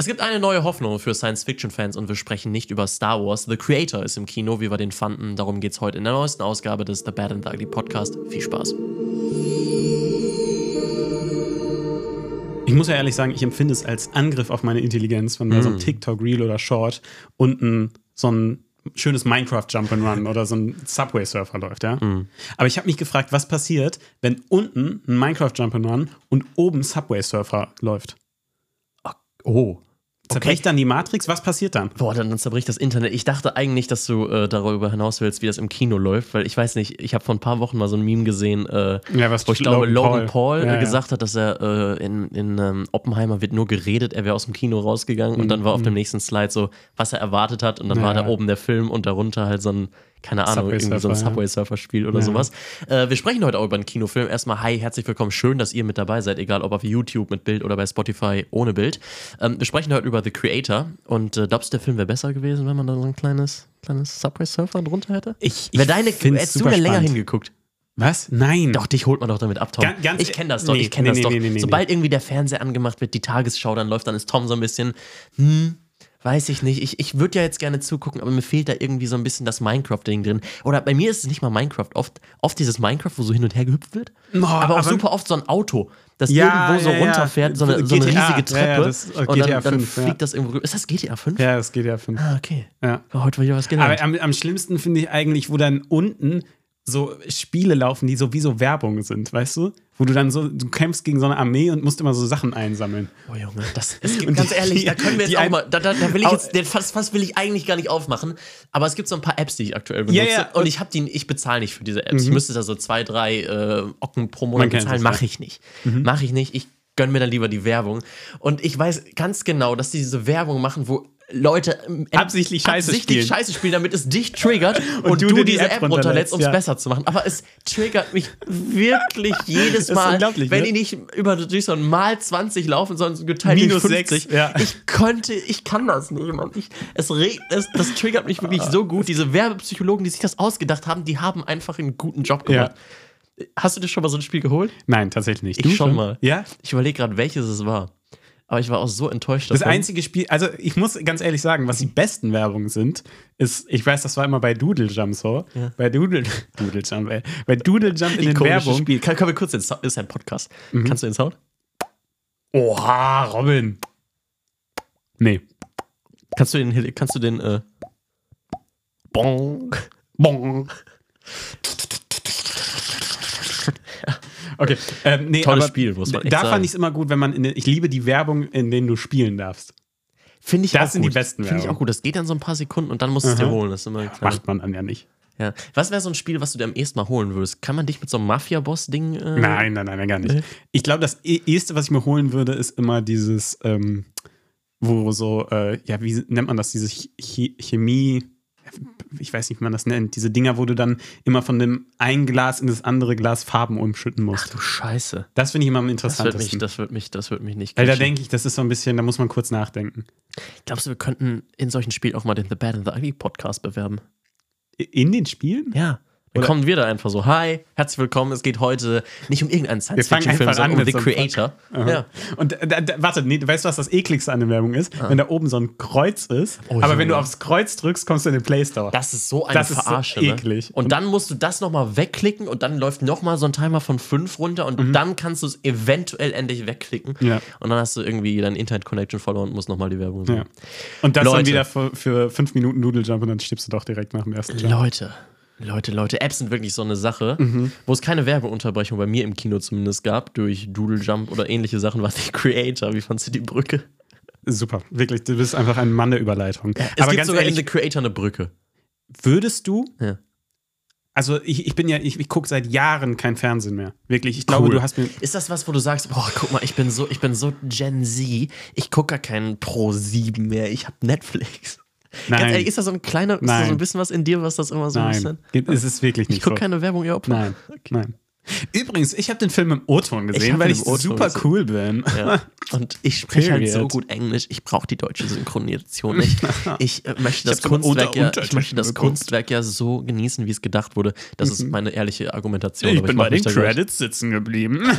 Es gibt eine neue Hoffnung für Science-Fiction-Fans und wir sprechen nicht über Star Wars. The Creator ist im Kino, wie wir den fanden. Darum geht es heute in der neuesten Ausgabe des The Bad and the Ugly Podcast. Viel Spaß. Ich muss ja ehrlich sagen, ich empfinde es als Angriff auf meine Intelligenz, wenn bei so einem TikTok-Reel oder Short unten so ein schönes Minecraft Jump'n'Run oder so ein Subway Surfer läuft, ja. Aber ich habe mich gefragt, was passiert, wenn unten ein Minecraft Jump'n'Run und oben Subway Surfer läuft? Oh. Zerbricht dann die Matrix? Was passiert dann? Boah, dann, dann zerbricht das Internet. Ich dachte eigentlich, dass du äh, darüber hinaus willst, wie das im Kino läuft, weil ich weiß nicht, ich habe vor ein paar Wochen mal so ein Meme gesehen, äh, Ja, wo ich glaube, Logan Paul, Ja, äh, ja. gesagt hat, dass er äh, in, in ähm, Oppenheimer wird nur geredet, er wäre aus dem Kino rausgegangen und dann war auf dem nächsten Slide so, was er erwartet hat und dann Mhm. Ja, war da ja. oben der Film und darunter halt so ein, keine Ahnung, Subway irgendwie so ein Surfer, ja. Subway Surfer Spiel oder Ja. sowas. Äh, wir sprechen heute auch über einen Kinofilm. Erstmal, hi, herzlich willkommen, schön, dass ihr mit dabei seid, egal ob auf YouTube mit Bild oder bei Spotify ohne Bild. Ähm, wir sprechen heute über The Creator und äh, glaubst du, der Film wäre besser gewesen, wenn man da so ein kleines, kleines Subway Surfer drunter hätte? Ich, Wäre deine, hättest du denn länger hingeguckt? Was? Nein. Doch, dich holt man doch damit ab, Tom. Ganz- ganz- ich kenne das doch, nee, ich kenne nee, das nee, doch. Sobald irgendwie der Fernseher angemacht wird, die Tagesschau dann läuft, dann ist Tom so ein bisschen, hm, weiß ich nicht. Ich, ich würde ja jetzt gerne zugucken, aber mir fehlt da irgendwie so ein bisschen das Minecraft-Ding drin. Oder bei mir ist es nicht mal Minecraft, oft, oft dieses Minecraft, wo so hin und her gehüpft wird. Oh, aber auch aber- super oft so ein Auto, das Ja, irgendwo so ja, ja. runterfährt, so eine, so eine GTA, riesige Treppe. das ist und GTA dann, dann 5, ja. fliegt das irgendwo. Ist das GTA 5? Ja, das geht ja fünf. Ah, okay. Ja. Oh, heute wieder was gelernt. Aber am, am schlimmsten finde ich eigentlich, wo dann unten so Spiele laufen, die so wie so Werbung sind, weißt du? Wo du dann so, du kämpfst gegen so eine Armee und musst immer so Sachen einsammeln. Oh Junge, das, es gibt, ganz die- ehrlich, da können wir jetzt auch mal, da, da, da will ich jetzt, den fast, fast will ich eigentlich gar nicht aufmachen, aber es gibt so ein paar Apps, die ich aktuell benutze Ja, ja, und ich habe die, ich bezahle nicht für diese Apps. Ich müsste da so zwei, drei äh, Ocken pro Monat bezahlen, mache ich nicht. Mache ich nicht, ich gönne mir dann lieber die Werbung und ich weiß ganz genau, dass die diese Werbung machen, wo Leute ähm, Absichtlich Scheiße absichtlich spielen. Scheiße spielen, damit es dich triggert und, du du, die diese App App runterlädst, um es ja. besser zu machen. Aber es triggert mich wirklich jedes Mal, wenn ne? die nicht über ein Mal 20 laufen, sondern so geteilt Minus durch 50. sechs, ja. Ich könnte, ich kann das nicht, Mann. Ich, es, es das triggert mich wirklich so gut. Diese Werbepsychologen, die sich das ausgedacht haben, die haben einfach einen guten Job gemacht. Hast du dir schon mal so ein Spiel geholt? Nein, tatsächlich nicht. Ich schon mal. Ja? Ich überlege gerade, welches es war. Aber ich war auch so enttäuscht Das davon. einzige Spiel, also ich muss ganz ehrlich sagen, was die besten Werbungen sind, ist, ich weiß, das war immer bei Doodle Jump so. Ja. Bei Doodle, Doodle Jump, ey. Bei Doodle Jump in den Ikonisches Werbungen. Spiel. Kann, können wir kurz den Sound, ist ein Podcast. Kannst du den Sound? Oha, Robin. Nee. Kannst du den, kannst du den, äh, Bong. Bong. Okay, ähm, nee, Tolles Spiel, muss man echt Da sagen. fand ich es immer gut, wenn man, in den, ich liebe die Werbung, in denen du spielen darfst. Finde ich Das auch sind die gut. besten Finde ich auch gut. Das geht dann so ein paar Sekunden und dann musst du es dir holen. Das ist immer klar. Macht man dann ja nicht. Ja. Was wäre so ein Spiel, was du dir am ehesten mal holen würdest? Kann man dich mit so einem Mafia-Boss-Ding. Äh, Nein, nein, nein, nein, gar nicht. Ich glaube, das eh- erste, was ich mir holen würde, ist immer dieses, ähm, wo so, äh, ja, wie nennt man das, diese Ch Chemie, ich weiß nicht, wie man das nennt, diese Dinger, wo du dann immer von dem einen Glas in das andere Glas Farben umschütten musst. Ach du Scheiße. das finde ich immer am Das wird mich, interessantesten. das wird mich, das wird mich nicht Weil da catchen. denke ich, das ist so ein bisschen, da muss man kurz nachdenken. Glaubst du, wir könnten in solchen Spielen auch mal den The Bad and the Ugly Podcast bewerben? In den Spielen? Ja. Dann kommen wir da einfach so, hi, herzlich willkommen. Es geht heute nicht um irgendeinen Science-Fiction-Film, sondern um The so Creator. Ja. Und da, da, warte, nee, weißt du, was das ekligste an der Werbung ist? Wenn da oben so ein Kreuz ist, Oh, aber wenn du aufs Kreuz drückst, kommst du in den Play Store. Das ist so eine Das ist so Verarsche. eklig. Ne? Und dann musst du das nochmal wegklicken und dann läuft nochmal so ein Timer von 5 runter und dann kannst du es eventuell endlich wegklicken. Mhm. Ja. Und dann hast du irgendwie dein Internet-Connection verloren und musst nochmal die Werbung sehen. Ja. Und das dann Leute. wieder für, für fünf Minuten Doodle Jump und dann stirbst du doch direkt nach dem ersten Jump. Leute, Leute, Leute, Apps sind wirklich so eine Sache, Mhm. wo es keine Werbeunterbrechung bei mir im Kino zumindest gab, durch Doodle Jump oder ähnliche Sachen, was die Creator, wie fandst du die Brücke? Super, wirklich, du bist einfach ein Mann der Überleitung. Es Aber gibt ganz sogar ehrlich, in The Creator eine Brücke. würdest du, Ja. also ich, ich bin ja, ich, ich gucke seit Jahren kein Fernsehen mehr. Wirklich, ich glaube, Cool. du hast mir, Ist das was, wo du sagst, boah, guck mal, ich bin so, ich bin so Gen Z, ich gucke gar keinen Pro 7 mehr, ich habe Netflix. Ganz Nein. ehrlich, ist da so ein kleiner, ist da so Nein. ein bisschen was in dir, was das immer so ein nein, bisschen. es ist wirklich nicht Ich gucke so. keine Werbung, ja, ob- Nein, nein. Übrigens, ich habe den Film im O-Ton gesehen, weil ich super gesehen. cool bin. Ja. Und ich spreche halt so gut Englisch, ich brauche die deutsche Synchronisation nicht. Ich äh, möchte das Kunstwerk ja, ich möchte das geguckt. Kunstwerk ja so genießen, wie es gedacht wurde. Das ist meine ehrliche Argumentation. Ich bin mach bei den Credits sitzen geblieben.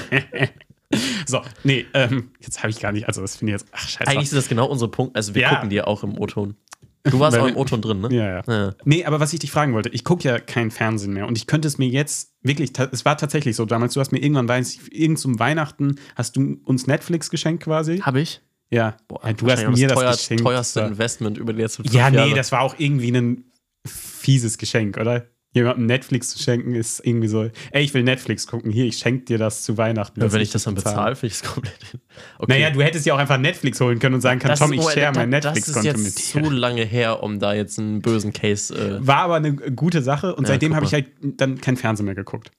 So, nee, ähm, jetzt habe ich gar nicht, also das finde ich jetzt, ach scheiße. Eigentlich sind das genau unsere Punkte. Also wir Ja. gucken dir auch im O-Ton. Du warst auch im O-Ton drin, ne? Ja, ja. Ja. Nee, aber was ich dich fragen wollte, ich gucke ja kein Fernsehen mehr und ich könnte es mir jetzt wirklich, es war tatsächlich so damals, du hast mir irgendwann weiß irgend zum Weihnachten, hast du uns Netflix geschenkt quasi? Hab ich? Ja. Boah, ja du hast mir das, teuer, geschenkt. teuerste. Investment über die letzten fünf Ja, nee, Jahre. das war auch irgendwie ein fieses Geschenk, oder? Jemandem Netflix zu schenken ist irgendwie so, ey, ich will Netflix gucken, hier, ich schenke dir das zu Weihnachten. Ja, wenn ich das dann bezahle, finde ich es komplett. Okay. Naja, du hättest ja auch einfach Netflix holen können und sagen können, das, Tom, ich oh, share mein Das Netflix-Konto ist mit jetzt dir. zu lange her, um da jetzt einen bösen Case. Äh, War aber eine gute Sache und Ja, seitdem habe ich halt dann kein Fernsehen mehr geguckt.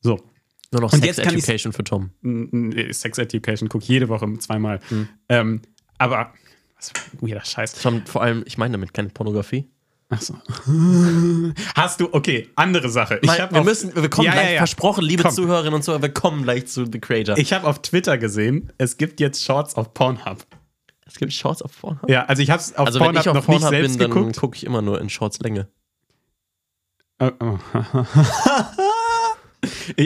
So, nur noch Und Sex Education für Tom. Sex Education gucke ich jede Woche zweimal. Hm. Ähm, aber, was für ein weirder Scheiß. Tom, vor allem, ich meine damit keine Pornografie. Achso. Hast du, okay, andere Sache. Hab wir auf- müssen, wir kommen Ja, ja, gleich, ja. versprochen, liebe Komm. Zuhörerinnen und Zuhörer, wir kommen gleich zu The Creator. Ich habe auf Twitter gesehen, es gibt jetzt Shorts auf Pornhub. es gibt Shorts auf Pornhub. Ja, also ich habe es auf Also wenn Pornhub ich auf noch nicht Pornhub selbst bin, dann geguckt. gucke ich immer nur in Shorts Länge. Oh, oh.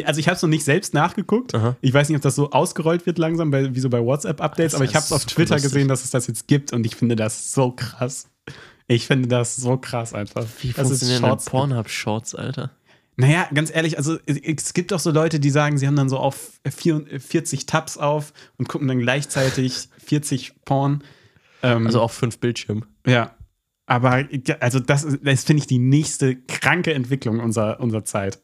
Also ich habe es noch nicht selbst nachgeguckt. Aha. Ich weiß nicht, ob das so ausgerollt wird langsam, bei, wie so bei WhatsApp-Updates, aber ich habe es auf Twitter lustig. gesehen, dass es das jetzt gibt und ich finde das so krass. Ich finde das so krass einfach. Wie dass es funktionieren denn. Pornhub-Shorts, Alter? Naja, ganz ehrlich, also es- gibt doch so Leute, die sagen, sie haben dann so auf 40 Tabs auf und gucken dann gleichzeitig 40 Porn. Ähm, Also auf fünf Bildschirmen. ja. Aber also das, ist- das finde ich die nächste kranke Entwicklung unserer, unserer Zeit.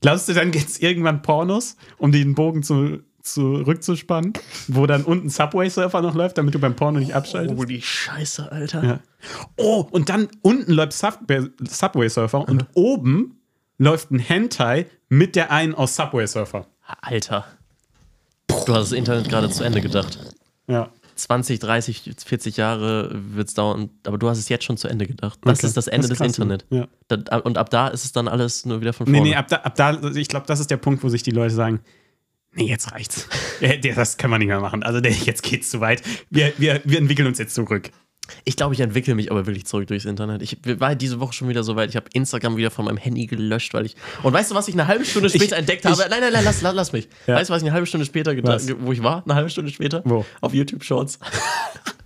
Glaubst du, dann gibt es irgendwann Pornos, um den Bogen zu, zurückzuspannen, wo dann unten Subway Surfer noch läuft, damit du beim Porno nicht abschaltest? Oh, die Scheiße, Alter. Ja. Oh, und dann unten läuft Subway, Subway Surfer und oben läuft ein Hentai mit der einen aus Subway Surfer. Alter. Du hast das Internet gerade zu Ende gedacht. Ja. 20, 30, 40 Jahre wird es dauern, aber du hast es jetzt schon zu Ende gedacht. Das Okay. ist das Ende Das des ne? Internet. Ja. Und ab da ist es dann alles nur wieder von Nee, vorne. nee, ab da, ab da ich glaube, das ist der Punkt, wo sich die Leute sagen, nee, jetzt reicht's. Der- das können wir nicht mehr machen. Also jetzt geht's zu weit. Wir, wir, wir entwickeln uns jetzt zurück. Ich glaube, ich entwickle mich aber wirklich zurück durchs Internet. Ich war diese Woche schon wieder so weit. Ich habe Instagram wieder von meinem Handy gelöscht, weil ich. Und weißt du, was ich eine halbe Stunde später entdeckt habe? Nein, nein, nein, lass, lass, lass mich. Ja. Weißt du, was ich eine halbe Stunde später gedacht wo ich war? Eine halbe Stunde später? Wo? Auf YouTube Shorts.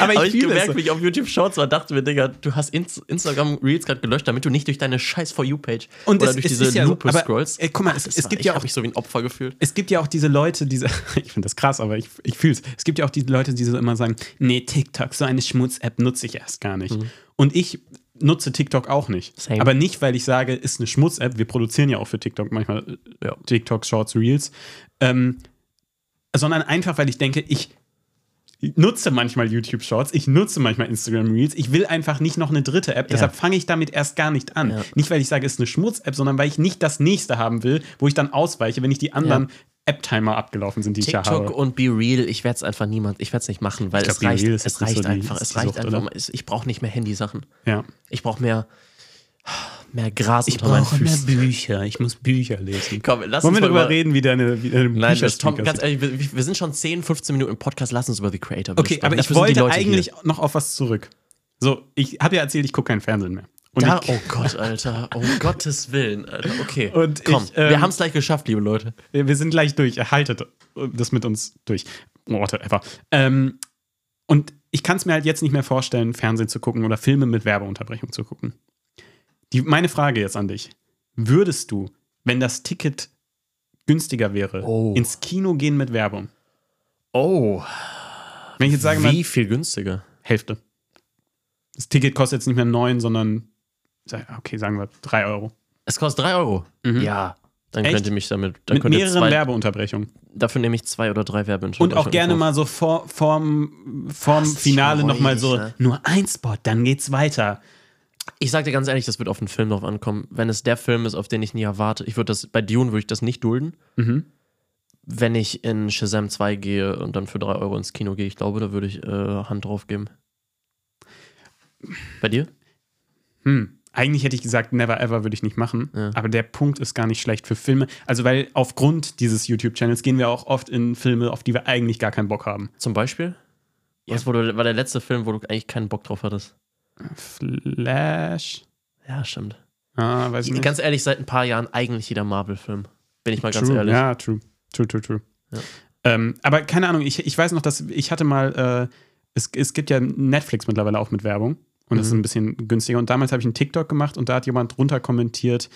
Aber ich, Aber ich gemerkt, so. wie ich auf YouTube Shorts war, dachte mir, Digga, du hast Ins Instagram Reels gerade gelöscht, damit du nicht durch deine scheiß For You-Page oder es- durch es diese ja so, Lupe aber, scrollst. ey, guck mal, Ach, es- es gibt ich ja auch- mich so wie ein Opfer gefühlt. Es gibt ja auch diese Leute, diese, ich finde das krass, aber ich, ich fühle es. Es gibt ja auch diese Leute, die so immer sagen, nee, TikTok, so eine Schmutz-App nutze ich erst gar nicht. Und ich nutze TikTok auch nicht. Mhm. Same. Aber nicht, weil ich sage, ist eine Schmutz-App. Wir produzieren ja auch für TikTok manchmal äh, Ja. TikTok, Shorts, Reels. Ähm, sondern einfach, weil ich denke, ich nutze manchmal YouTube Shorts, ich nutze manchmal Instagram Reels. Ich will einfach nicht noch eine dritte App, deshalb fange ich damit erst gar nicht an. Ja. Nicht, weil ich sage, es ist eine Schmutz-App, sondern weil ich nicht das nächste haben will, wo ich dann ausweiche, wenn ich die anderen App-Timer abgelaufen sind, die ich ja TikTok habe. und Be Real, ich werde es einfach niemand, ich werde es nicht machen, weil glaub, es reicht, es reicht so die- einfach, es reicht Sucht, einfach. Es- Ich brauche nicht mehr Handysachen. Ja. Ich brauche mehr, mehr Gras unter meinen Füßen. Bücher. Ich muss Bücher lesen. Komm, lass Wollen uns wir mal darüber über- reden, wie deine, wie deine Nein, das, Tom, ganz ehrlich, wir, wir sind schon 10, 15 Minuten im Podcast, lass uns über The Creator Okay, sprechen. aber ich Dafür die wollte eigentlich hier. noch auf was zurück. So, ich habe ja erzählt, ich gucke kein Fernsehen mehr. Und Da, ich, oh Gott, Alter. Um Gottes Willen, Alter. Okay. Und Komm, ich, ähm, wir haben es gleich geschafft, liebe Leute. wir sind gleich durch. Haltet das mit uns durch. Whatever. Ähm, und ich kann es mir halt jetzt nicht mehr vorstellen, Fernsehen zu gucken oder Filme mit Werbeunterbrechung zu gucken. Die, meine Frage jetzt an dich. Würdest du, wenn das Ticket günstiger wäre, Oh. ins Kino gehen mit Werbung? Oh. Wenn ich jetzt sage mal, Wie viel günstiger? Hälfte. Das Ticket kostet jetzt nicht mehr 9, sondern, okay, sagen wir 3 Euro. Es kostet 3 Euro. Mhm. Ja. Dann Echt? könnt ihr mich damit. Dann mit mehreren zwei, Werbeunterbrechungen. Dafür nehme ich zwei oder drei Werbeunterbrechungen. Und auch gerne mal so vor, vorm, vorm ist Finale nochmal so, ne? nur ein Spot, dann geht's weiter. Ich sag dir ganz ehrlich, das wird auf den Film drauf ankommen. Wenn es der Film ist, auf den ich nie erwarte, ich würde das, bei Dune würde ich das nicht dulden. Mhm. Wenn ich in Shazam 2 gehe und dann für 3 Euro ins Kino gehe, ich glaube, da würde ich äh, Hand drauf geben. Bei dir? Hm. Eigentlich hätte ich gesagt, never ever würde ich nicht machen. Ja. Aber der Punkt ist gar nicht schlecht für Filme. Also, weil aufgrund dieses YouTube-Channels gehen wir auch oft in Filme, auf die wir eigentlich gar keinen Bock haben. Zum Beispiel? Was wurde, war der letzte Film, wo du eigentlich keinen Bock drauf hattest? Flash. Ja, stimmt. Ah, weiß ich nicht. Ganz ehrlich, seit ein paar Jahren eigentlich jeder Marvel-Film. Bin ich mal ganz true. ehrlich. Ja, true. True, true, true. Ja. Ähm, aber keine Ahnung, ich, ich weiß noch, dass ich hatte mal, äh, es, es gibt ja Netflix mittlerweile auch mit Werbung und das ist Mhm. ein bisschen günstiger. Und damals habe ich einen TikTok gemacht und da hat jemand drunter kommentiert,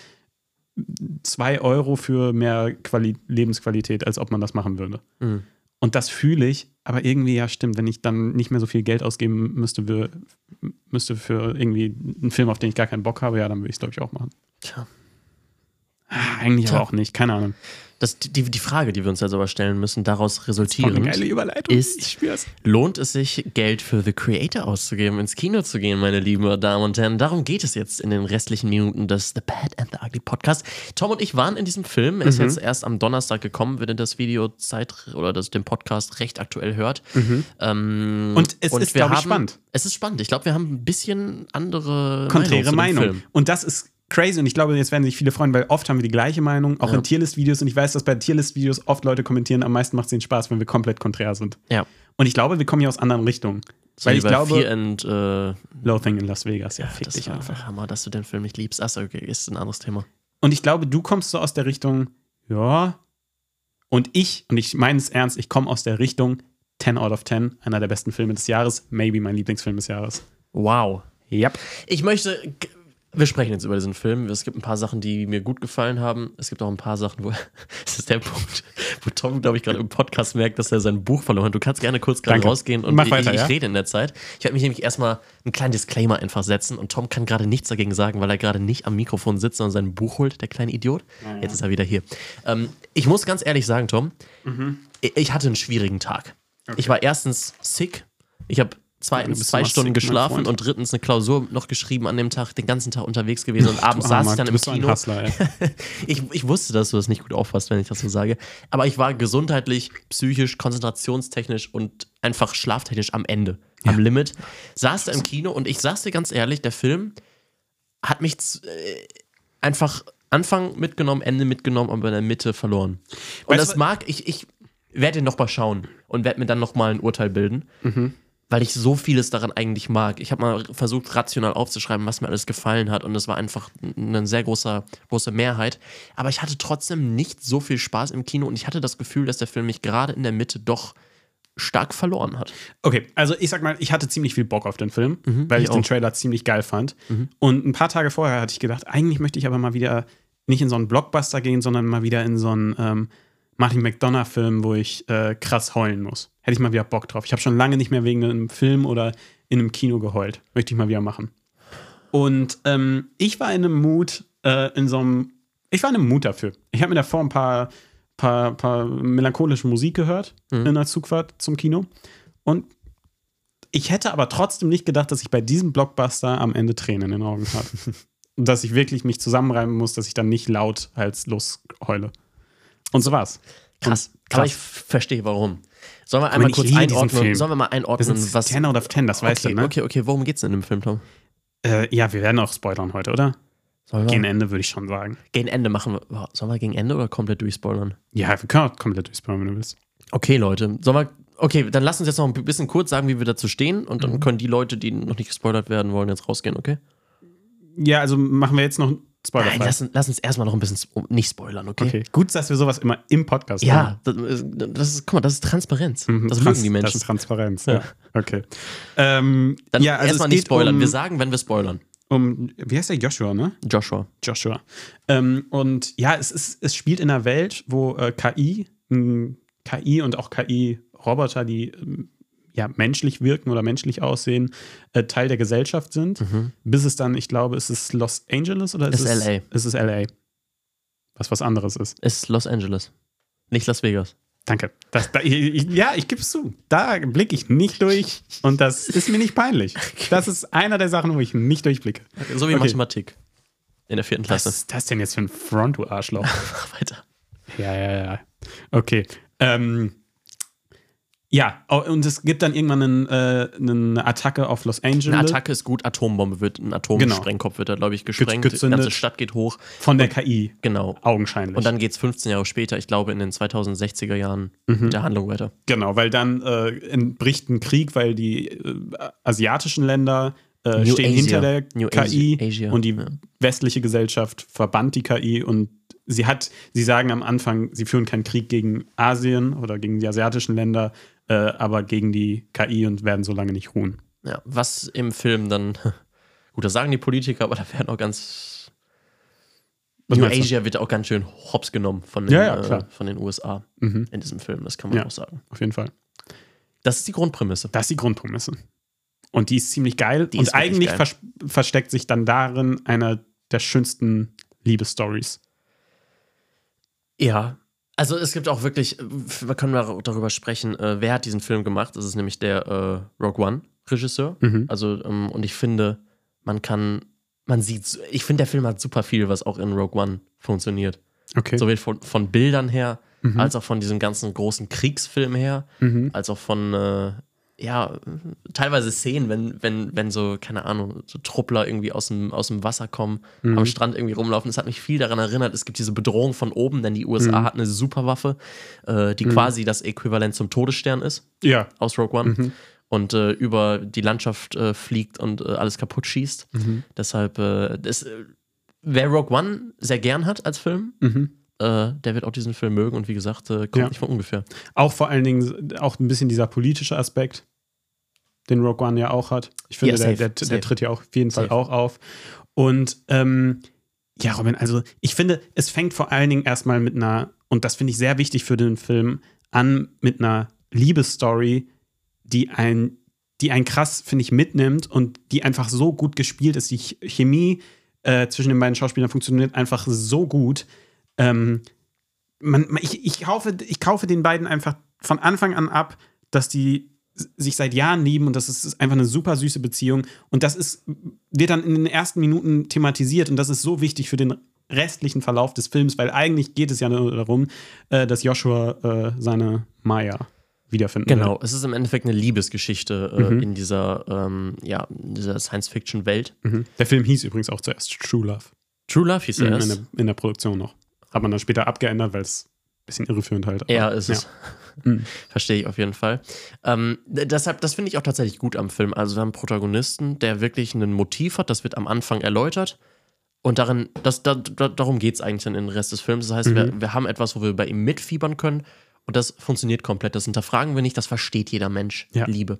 2 Euro für mehr Quali Lebensqualität, als ob man das machen würde. Mhm. Und das fühle ich, aber irgendwie, ja, stimmt, wenn ich dann nicht mehr so viel Geld ausgeben müsste für, müsste für irgendwie einen Film, auf den ich gar keinen Bock habe, ja, dann würde ich es, glaube ich, auch machen. Tja. Ah, eigentlich Tja. aber auch nicht, keine Ahnung. Das, die, die Frage, die wir uns jetzt aber stellen müssen, daraus Überleitung. ist- lohnt es sich, Geld für The Creator auszugeben, ins Kino zu gehen, meine lieben Damen und Herren. Darum geht es jetzt in den restlichen Minuten des The Bad and the Ugly Podcast. Tom und ich waren in diesem Film. Er ist Mhm. jetzt erst am Donnerstag gekommen, wenn ihr das Video Zeit oder das, den Podcast recht aktuell hört. Ähm, Mhm. Und es ist, wir glaube ich, spannend. Es ist spannend. Ich glaube, wir haben ein bisschen andere Konträre Meinung. Meinung. Und das ist crazy und ich glaube, jetzt werden sich viele freuen, weil oft haben wir die gleiche Meinung, auch Ja. in Tierlist-Videos. Und ich weiß, dass bei Tierlist-Videos oft Leute kommentieren, am meisten macht es ihnen Spaß, wenn wir komplett konträr sind. Ja. Und ich glaube, wir kommen hier aus anderen Richtungen. So weil ich glaube, Fear and, äh, Loathing in Las Vegas, ja, fick das dich war einfach. Hammer, dass du den Film nicht liebst. Achso, okay, ist ein anderes Thema. Und ich glaube, du kommst so aus der Richtung, ja. Und ich, und ich meine es ernst, ich komme aus der Richtung 10 out of 10, einer der besten Filme des Jahres, maybe mein Lieblingsfilm des Jahres. Wow. Yep. Ich möchte. Wir sprechen jetzt über diesen Film. Es gibt ein paar Sachen, die mir gut gefallen haben. Es gibt auch ein paar Sachen, wo. Das ist der Punkt, wo Tom, glaube ich, gerade im Podcast merkt, dass er sein Buch verloren hat. Du kannst gerne kurz gerade rausgehen und Mach ich, weiter, ich, ja? rede in der Zeit. Ich werde mich nämlich erstmal einen kleinen Disclaimer einfach setzen und Tom kann gerade nichts dagegen sagen, weil er gerade nicht am Mikrofon sitzt, sondern sein Buch holt, der kleine Idiot. Jetzt ist er wieder hier. Ähm, ich muss ganz ehrlich sagen, Tom, Mhm. ich, ich hatte einen schwierigen Tag. Ich war erstens sick. Ich habe zweitens zwei Stunden geschlafen Freund. und drittens eine Klausur noch geschrieben an dem Tag, den ganzen Tag unterwegs gewesen und abends saß ich dann im Kino. Hustler. Ich, ich wusste, dass du das nicht gut auffasst, wenn ich das so sage. Aber ich war gesundheitlich, psychisch, konzentrationstechnisch und einfach schlaftechnisch am Ende, am Limit. Saß da im Kino und ich sag's dir ganz ehrlich, der Film hat mich äh, einfach Anfang mitgenommen, Ende mitgenommen, aber in der Mitte verloren. Und Weißt das mag, ich, ich werde ihn nochmal schauen und werde mir dann nochmal ein Urteil bilden Mhm. Weil ich so vieles daran eigentlich mag. Ich habe mal versucht, rational aufzuschreiben, was mir alles gefallen hat. Und es war einfach eine sehr große, große Mehrheit. Aber ich hatte trotzdem nicht so viel Spaß im Kino und ich hatte das Gefühl, dass der Film mich gerade in der Mitte doch stark verloren hat. Okay, also ich sag mal, ich hatte ziemlich viel Bock auf den Film, weil ich, ich den. Trailer ziemlich geil fand. Und ein paar Tage vorher hatte ich gedacht, eigentlich möchte ich aber mal wieder nicht in so einen Blockbuster gehen, sondern mal wieder in so einen ähm, Martin McDonough-Film, wo ich äh, krass heulen muss. Hätte ich mal wieder Bock drauf. Ich habe schon lange nicht mehr wegen einem Film oder in einem Kino geheult. Möchte ich mal wieder machen. Und ähm, ich war in einem Mut, äh, in so einem, ich war in einem Mut dafür. Ich habe mir davor ein paar, paar, paar melancholische Musik gehört in der Zugfahrt zum Kino. Und ich hätte aber trotzdem nicht gedacht, dass ich bei diesem Blockbuster am Ende Tränen in den Augen habe. Und dass ich wirklich mich zusammenreiben muss, dass ich dann nicht laut als losheule. Und so war's. Krass. Und Aber krass. ich verstehe warum. Sollen wir einmal kurz einordnen? Sollen wir mal Das einordnen, sind was. 10 out of 10, das weißt okay, du, ne? okay, okay. Worum geht's denn im Film, Tom? Äh, ja, wir werden auch spoilern heute, oder? Sollen wir Gegen Ende würde ich schon sagen. gegen Ende machen? Wir, sollen wir gegen Ende oder komplett durchspoilern? Ja, wir können auch komplett durchspoilern, wenn du willst. Okay, Leute. Sollen wir. Okay, dann lass uns jetzt noch ein bisschen kurz sagen, wie wir dazu stehen und Mhm. dann können die Leute, die noch nicht gespoilert werden wollen, jetzt rausgehen, okay? Ja, also machen wir jetzt noch Spoiler. Nein, lass, lass uns erstmal noch ein bisschen nicht spoilern, okay? okay, gut, dass wir sowas immer im Podcast Ja, das, ist- das ist, guck mal, das ist Transparenz. machen. Das Mhm, mögen die Das Menschen. ist Transparenz, ja. Okay. Ähm, Dann ja, also erstmal nicht spoilern. Um, wir sagen, wenn wir spoilern. um, wie heißt der? Joshua, ne? Joshua. Joshua. Ähm, und ja, es, ist, es spielt in einer Welt, wo äh, KI, m, KI und auch KI-Roboter, die ähm, ja menschlich wirken oder menschlich aussehen, äh, Teil der Gesellschaft sind. Bis es dann, ich glaube, ist es Los Angeles oder ist, Ist es LA. Ist es LA? Was was anderes ist. Ist Los Angeles. Nicht Las Vegas. Danke. Das, da, ich, ja, ich gebe es zu. Da blicke ich nicht durch und das ist mir nicht peinlich. Das ist einer der Sachen, wo ich nicht durchblicke. So wie Okay. Mathematik. In der vierten Was Klasse. ist das denn jetzt für ein Front, du Arschloch? Mach weiter. Ja, ja, ja. Okay. Ähm, ja, und es gibt dann irgendwann einen, äh, eine Attacke auf Los Angeles Eine Attacke ist gut, Atombombe wird, ein Atomsprengkopf wird da, glaube ich, gesprengt. Die gezündet. ganze Stadt geht hoch. von der KI, Genau. augenscheinlich. Und dann geht es 15 Jahre später, ich glaube in den 2060er Jahren, Mhm. mit der Handlung weiter. genau, weil dann äh, entbricht ein Krieg, weil die äh, asiatischen Länder äh, stehen Asia. hinter der New KI Asia, und die ja. westliche Gesellschaft verbannt die KI und sie hat, sie sagen am Anfang, sie führen keinen Krieg gegen Asien oder gegen die asiatischen Länder, äh, aber gegen die KI und werden so lange nicht ruhen. Ja, was im Film dann, gut, das sagen die Politiker, aber da werden auch ganz. Was New? Asia wird auch ganz schön hops genommen von den, Ja, ja, äh, von den USA Mhm. in diesem Film, das kann man auch sagen. Auf jeden Fall. Das ist die Grundprämisse. Das ist die Grundprämisse. Und die ist ziemlich geil. Die und eigentlich geil. vers versteckt sich dann darin einer der schönsten Liebesstories. Ja. Also es gibt auch wirklich, äh, wir können mal darüber sprechen, äh, wer hat diesen Film gemacht. Das ist nämlich der äh, Rogue One-Regisseur. Mhm. Also, ähm, und ich finde, man kann, man sieht, ich finde, der Film hat super viel, was auch in Rogue One funktioniert. Okay. Sowohl von, von Bildern her, Mhm. als auch von diesem ganzen großen Kriegsfilm her, Mhm. als auch von, äh, ja, teilweise Szenen, wenn, wenn, wenn so, keine Ahnung, so Truppler irgendwie aus dem, aus dem Wasser kommen, Mhm. am Strand irgendwie rumlaufen. Das hat mich viel daran erinnert, es gibt diese Bedrohung von oben, denn die USA Mhm. hat eine Superwaffe, äh, die quasi das Äquivalent zum Todesstern ist Ja. aus Rogue One. Mhm. Und äh, über die Landschaft äh, fliegt und äh, alles kaputt schießt. Mhm. Deshalb, äh, das, wer Rogue One sehr gern hat als Film, Mhm. Äh, der wird auch diesen Film mögen und wie gesagt, äh, kommt Ja. nicht von ungefähr. Auch vor allen Dingen auch ein bisschen dieser politische Aspekt, den Rogue One ja auch hat. Ich finde, Ja, der, safe, der, der safe. tritt ja auch auf jeden Fall Safe. auch auf. Und ähm, ja, Robin, also ich finde, es fängt vor allen Dingen erstmal mit einer, und das finde ich sehr wichtig für den Film, an mit einer Liebesstory, die ein, die ein krass, finde ich, mitnimmt und die einfach so gut gespielt ist. Die Ch- Chemie äh, zwischen den beiden Schauspielern funktioniert einfach so gut. Ähm, man, man- ich, ich, kaufe, ich kaufe den beiden einfach von Anfang an ab, dass die sich seit Jahren lieben und das ist, einfach eine super süße Beziehung. Und das ist, wird dann in den ersten Minuten thematisiert und das ist so wichtig für den restlichen Verlauf des Films, weil eigentlich geht es ja nur darum, äh, dass Joshua äh, seine Maya wiederfinden Genau, es ist im Endeffekt eine Liebesgeschichte äh, Mhm. in dieser, ähm, ja, dieser Science-Fiction-Welt. will. Mhm. Der Film hieß übrigens auch zuerst True Love. True Love hieß er Mhm, erst. in, der, in der Produktion noch. Hat man dann später abgeändert, weil es ein bisschen irreführend halt. Ja, aber- ist es. Mhm. Verstehe ich auf jeden Fall. Ähm, deshalb, das finde ich auch tatsächlich gut am Film. Also wir haben einen Protagonisten, der wirklich ein Motiv hat, das wird am Anfang erläutert. Und darin, das, da, da, darum geht es eigentlich dann in den Rest des Films. Das heißt, Mhm. wir, wir haben etwas, wo wir bei ihm mitfiebern können. Und das funktioniert komplett. Das hinterfragen wir nicht, das versteht jeder Mensch. Ja. Liebe.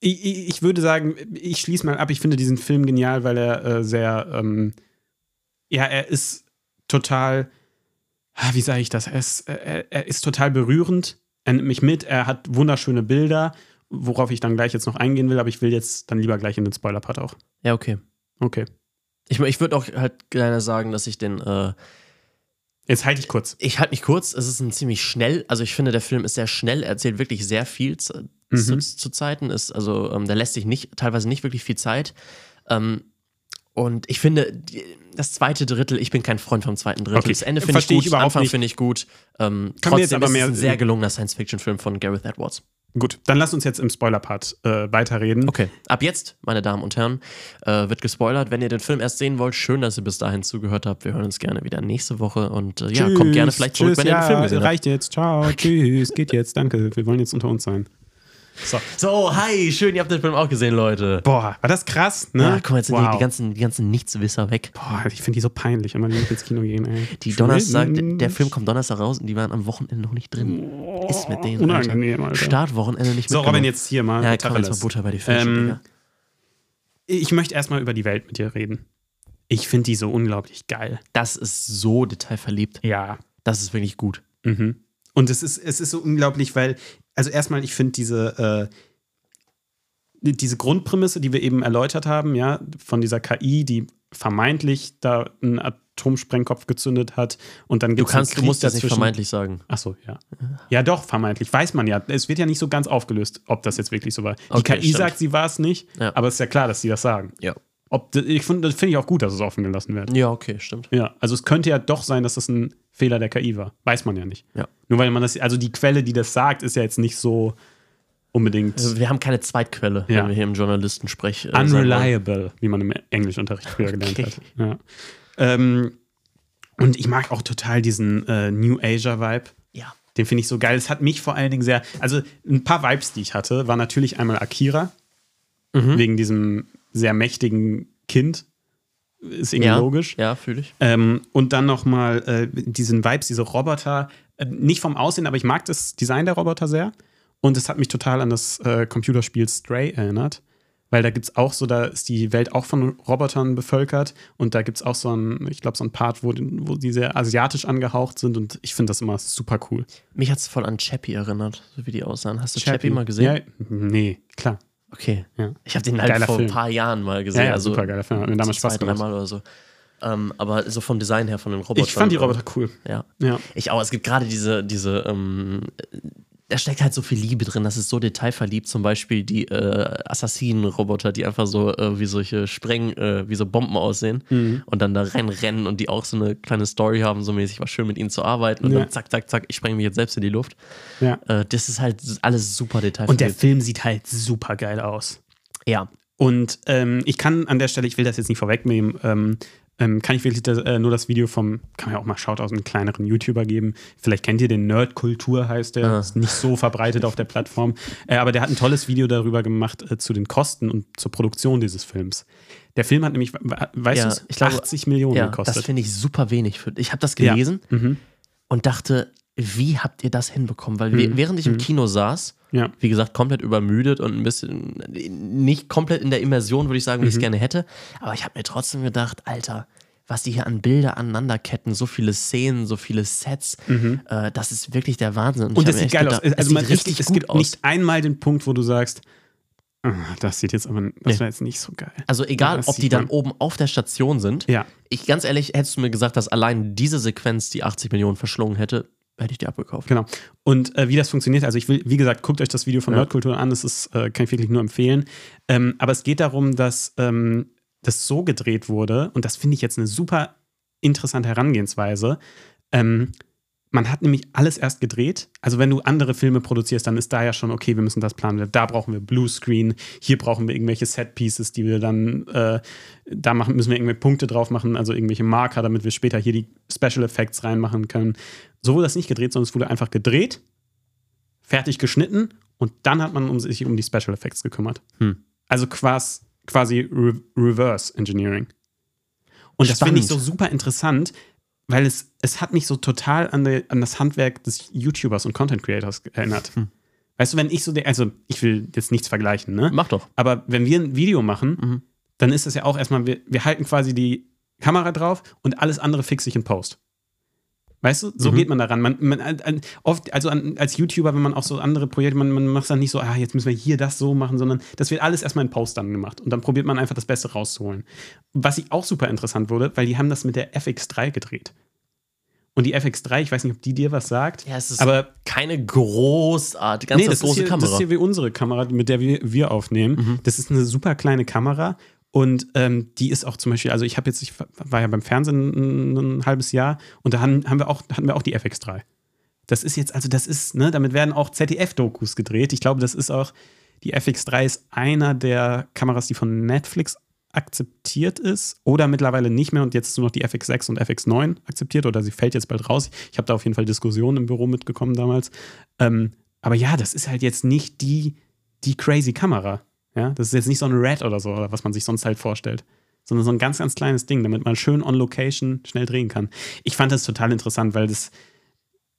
Ich, ich ich würde sagen, ich schließe mal ab, ich finde diesen Film genial, weil er äh, sehr, ähm, ja, er ist total, ah, wie sage ich das, er ist, er, er ist total berührend, er nimmt mich mit, er hat wunderschöne Bilder, worauf ich dann gleich jetzt noch eingehen will, aber ich will jetzt dann lieber gleich in den Spoiler-Part auch. Ja, okay. Okay. Ich, ich würde auch halt gerne sagen, dass ich den, äh, Jetzt halte ich kurz. ich halte mich kurz, es ist ein ziemlich schnell, also ich finde, der Film ist sehr schnell, er erzählt wirklich sehr viel zu, Mhm. zu, zu Zeiten, ist, also ähm, der lässt sich nicht, teilweise nicht wirklich viel Zeit. Ähm, und ich finde, die, das zweite Drittel, ich bin kein Freund vom zweiten Drittel. Okay. Das Ende finde ich gut, ich Anfang finde ich gut. Ähm, jetzt trotzdem aber ist mehr- es ein sehr gelungener Science-Fiction-Film von Gareth Edwards. Gut, dann lass uns jetzt im Spoiler-Part äh, weiterreden. Okay, ab jetzt, meine Damen und Herren, äh, wird gespoilert. Wenn ihr den Film erst sehen wollt, schön, dass ihr bis dahin zugehört habt. Wir hören uns gerne wieder nächste Woche und äh, ja, kommt gerne vielleicht zurück, tschüss, wenn ihr ja, den Film gesehen habt. reicht jetzt. Ciao, tschüss, geht jetzt, danke. Wir wollen jetzt unter uns sein. So. So, hi, schön, ihr habt den Film auch gesehen, Leute. Boah, war das krass, ne? Ja, guck mal, jetzt sind die, Wow. die ganzen, die ganzen Nichtswisser weg. Boah, ich finde die so peinlich, immer wenn ich ins Kino gehen, ey. Die Donnerstag, der, Film kommt Donnerstag raus und die waren am Wochenende noch nicht drin. Ist mit denen, Unangenehm, Alter. Alter. Startwochenende nicht So, mitgenommen. Robin, jetzt hier mal. Ja, komm, jetzt mal Butter bei die Fische, Ähm. Ich möchte erstmal über die Welt mit dir reden. Ich finde die so unglaublich geil. Das ist so detailverliebt. Ja. Das ist wirklich gut. Mhm. Und es ist, es ist so unglaublich, weil, also erstmal, ich finde diese, äh, die- diese Grundprämisse, die wir eben erläutert haben, ja, von dieser KI, die vermeintlich da einen Atomsprengkopf gezündet hat und dann Du gibt es einen kannst, du musst das nicht vermeintlich sagen. Ach so, ja. Ja, doch, vermeintlich. Weiß man ja. Es wird ja nicht so ganz aufgelöst, ob das jetzt wirklich so war. Die Okay, KI stimmt. sagt, sie war es nicht, Ja. aber es ist ja klar, dass sie das sagen. Ja. Ob, ich find, das finde ich auch gut, dass es offen gelassen wird. Ja, okay, stimmt. Ja, also es könnte ja doch sein, dass das ein Fehler der KI war. Weiß man ja nicht. Ja. Nur weil man das, also die Quelle, die das sagt, ist ja jetzt nicht so unbedingt Also wir haben keine Zweitquelle, Ja. wenn wir hier im Journalistensprech äh, unreliable, wie man im Englischunterricht früher gelernt Okay. hat. Ja. Ähm, und ich mag auch total diesen äh, New Asia-Vibe. Ja. Den finde ich so geil. Es hat mich vor allen Dingen sehr, also ein paar Vibes, die ich hatte, war natürlich einmal Akira, Mhm. wegen diesem sehr mächtigen Kind, ist irgendwie ja, logisch. Ja, fühle ich. Ähm, und dann nochmal äh, diesen Vibes, diese Roboter, äh, nicht vom Aussehen, aber ich mag das Design der Roboter sehr. Und es hat mich total an das äh, Computerspiel Stray erinnert. Weil da gibt es auch so, da ist die Welt auch von Robotern bevölkert und da gibt es auch so ein, ich glaube, so ein Part, wo, wo die sehr asiatisch angehaucht sind und ich finde das immer super cool. Mich hat es voll an Chappie erinnert, so wie die aussahen. Hast du Chappie, mal gesehen? Ja, nee, klar. Okay. Ja. Ich habe den halt Geiler vor Film. ein paar Jahren mal gesehen. Ja, ja also super geiler Film. Hat mir damals zwei, Spaß gemacht. dreimal oder so. Ähm, aber so vom Design her, von den Robotern. Ich fand die Roboter cool. Ja. Ja. Ich auch. Es gibt gerade diese, diese, ähm, da steckt halt so viel Liebe drin. Das ist so detailverliebt. Zum Beispiel die äh, Assassinen-Roboter, die einfach so äh, wie solche Spreng, äh, wie so Bomben aussehen Mhm. und dann da reinrennen und die auch so eine kleine Story haben, so mäßig war schön mit ihnen zu arbeiten und Ja. dann zack, zack, zack, ich spreng mich jetzt selbst in die Luft. ja. Äh, das ist halt alles super Und der detailverliebt. Film sieht halt super geil aus. ja. Und ähm, ich kann an der Stelle, ich will das jetzt nicht vorwegnehmen, ähm, ähm, kann ich wirklich das, äh, nur das Video vom, kann man ja auch mal Shout aus einem kleineren YouTuber geben. Vielleicht kennt ihr den Nerdkultur, heißt der. Ah. Ist nicht so verbreitet auf der Plattform. Äh, aber der hat ein tolles Video darüber gemacht äh, zu den Kosten und zur Produktion dieses Films. Der Film hat nämlich, we- weißt Ja, du, ich glaube, 80 Millionen Ja, gekostet. das finde ich super wenig. Für, ich habe das Ja. gelesen Mhm. und dachte, wie habt ihr das hinbekommen? Weil we- Mhm. während ich im Kino saß, Ja. wie gesagt, komplett übermüdet und ein bisschen nicht komplett in der Immersion, würde ich sagen, wie Mhm. ich es gerne hätte. Aber ich habe mir trotzdem gedacht, Alter, was die hier an Bilder aneinanderketten, so viele Szenen, so viele Sets, äh, das ist wirklich der Wahnsinn. Mhm. Und ich das sieht geil aus. gedacht, Also es man, richtig es gibt aus. nicht einmal den Punkt, wo du sagst, ah, das sieht jetzt aber, das Nee. war jetzt nicht so geil. Also egal, das ob die dann oben auf der Station sind. Ja. Ich ganz ehrlich, hättest du mir gesagt, dass allein diese Sequenz die 80 Millionen verschlungen hätte, hätte ich die abgekauft. Genau. Und äh, wie das funktioniert, also ich will, wie gesagt, guckt euch das Video von Ja. Nerdkultur an, das ist, äh, kann ich wirklich nur empfehlen. Ähm, aber es geht darum, dass ähm, das so gedreht wurde, und das finde ich jetzt eine super interessante Herangehensweise. Ähm, man hat nämlich alles erst gedreht. Also wenn du andere Filme produzierst, dann ist da ja schon, okay, wir müssen das planen. Da brauchen wir Bluescreen, hier brauchen wir irgendwelche Set-Pieces, die wir dann, äh, da machen, müssen wir irgendwelche Punkte drauf machen, also irgendwelche Marker, damit wir später hier die Special Effects reinmachen können. So wurde das nicht gedreht, sondern es wurde einfach gedreht, fertig geschnitten und dann hat man um sich um die Special Effects gekümmert. Hm. Also quasi, quasi Re Reverse Engineering. Und das finde ich so Spannend. super interessant, weil es, es hat mich so total an, die, an das Handwerk des YouTubers und Content Creators erinnert. Hm. Weißt du, wenn ich so, der, also ich will jetzt nichts vergleichen, ne? Mach doch. Aber wenn wir ein Video machen, Mhm. dann ist das ja auch erstmal, wir, wir halten quasi die Kamera drauf und alles andere fixe ich in Post. Weißt du, so Mhm. geht man daran. Man, man, an- an- oft, also an, als YouTuber, wenn man auch so andere Projekte, man, man macht dann nicht so, ah, jetzt müssen wir hier das so machen, sondern das wird alles erstmal in Post dann gemacht. Und dann probiert man einfach das Beste rauszuholen. Was ich auch super interessant wurde, weil die haben das mit der FX3 gedreht. Und die FX3, ich weiß nicht, ob die dir was sagt, Ja, es ist aber keine großartige, ganz nee, das, große ist hier, Kamera. das ist hier wie unsere Kamera, mit der wir, wir aufnehmen. Mhm. Das ist eine super kleine Kamera und ähm, die ist auch zum Beispiel, also ich habe jetzt, ich war ja beim Fernsehen ein, ein halbes Jahr und da haben, haben wir auch, hatten wir auch die FX3. Das ist jetzt, also das ist, ne, damit werden auch ZDF-Dokus gedreht. Ich glaube, das ist auch, die FX3 ist einer der Kameras, die von Netflix akzeptiert ist oder mittlerweile nicht mehr und jetzt nur noch die FX6 und FX9 akzeptiert oder sie fällt jetzt bald raus. Ich habe da auf jeden Fall Diskussionen im Büro mitgekommen damals. Ähm, aber ja, das ist halt jetzt nicht die, die crazy Kamera. Ja, das ist jetzt nicht so ein Red oder so, oder was man sich sonst halt vorstellt, sondern so ein ganz, ganz kleines Ding, damit man schön on Location schnell drehen kann. Ich fand das total interessant, weil das,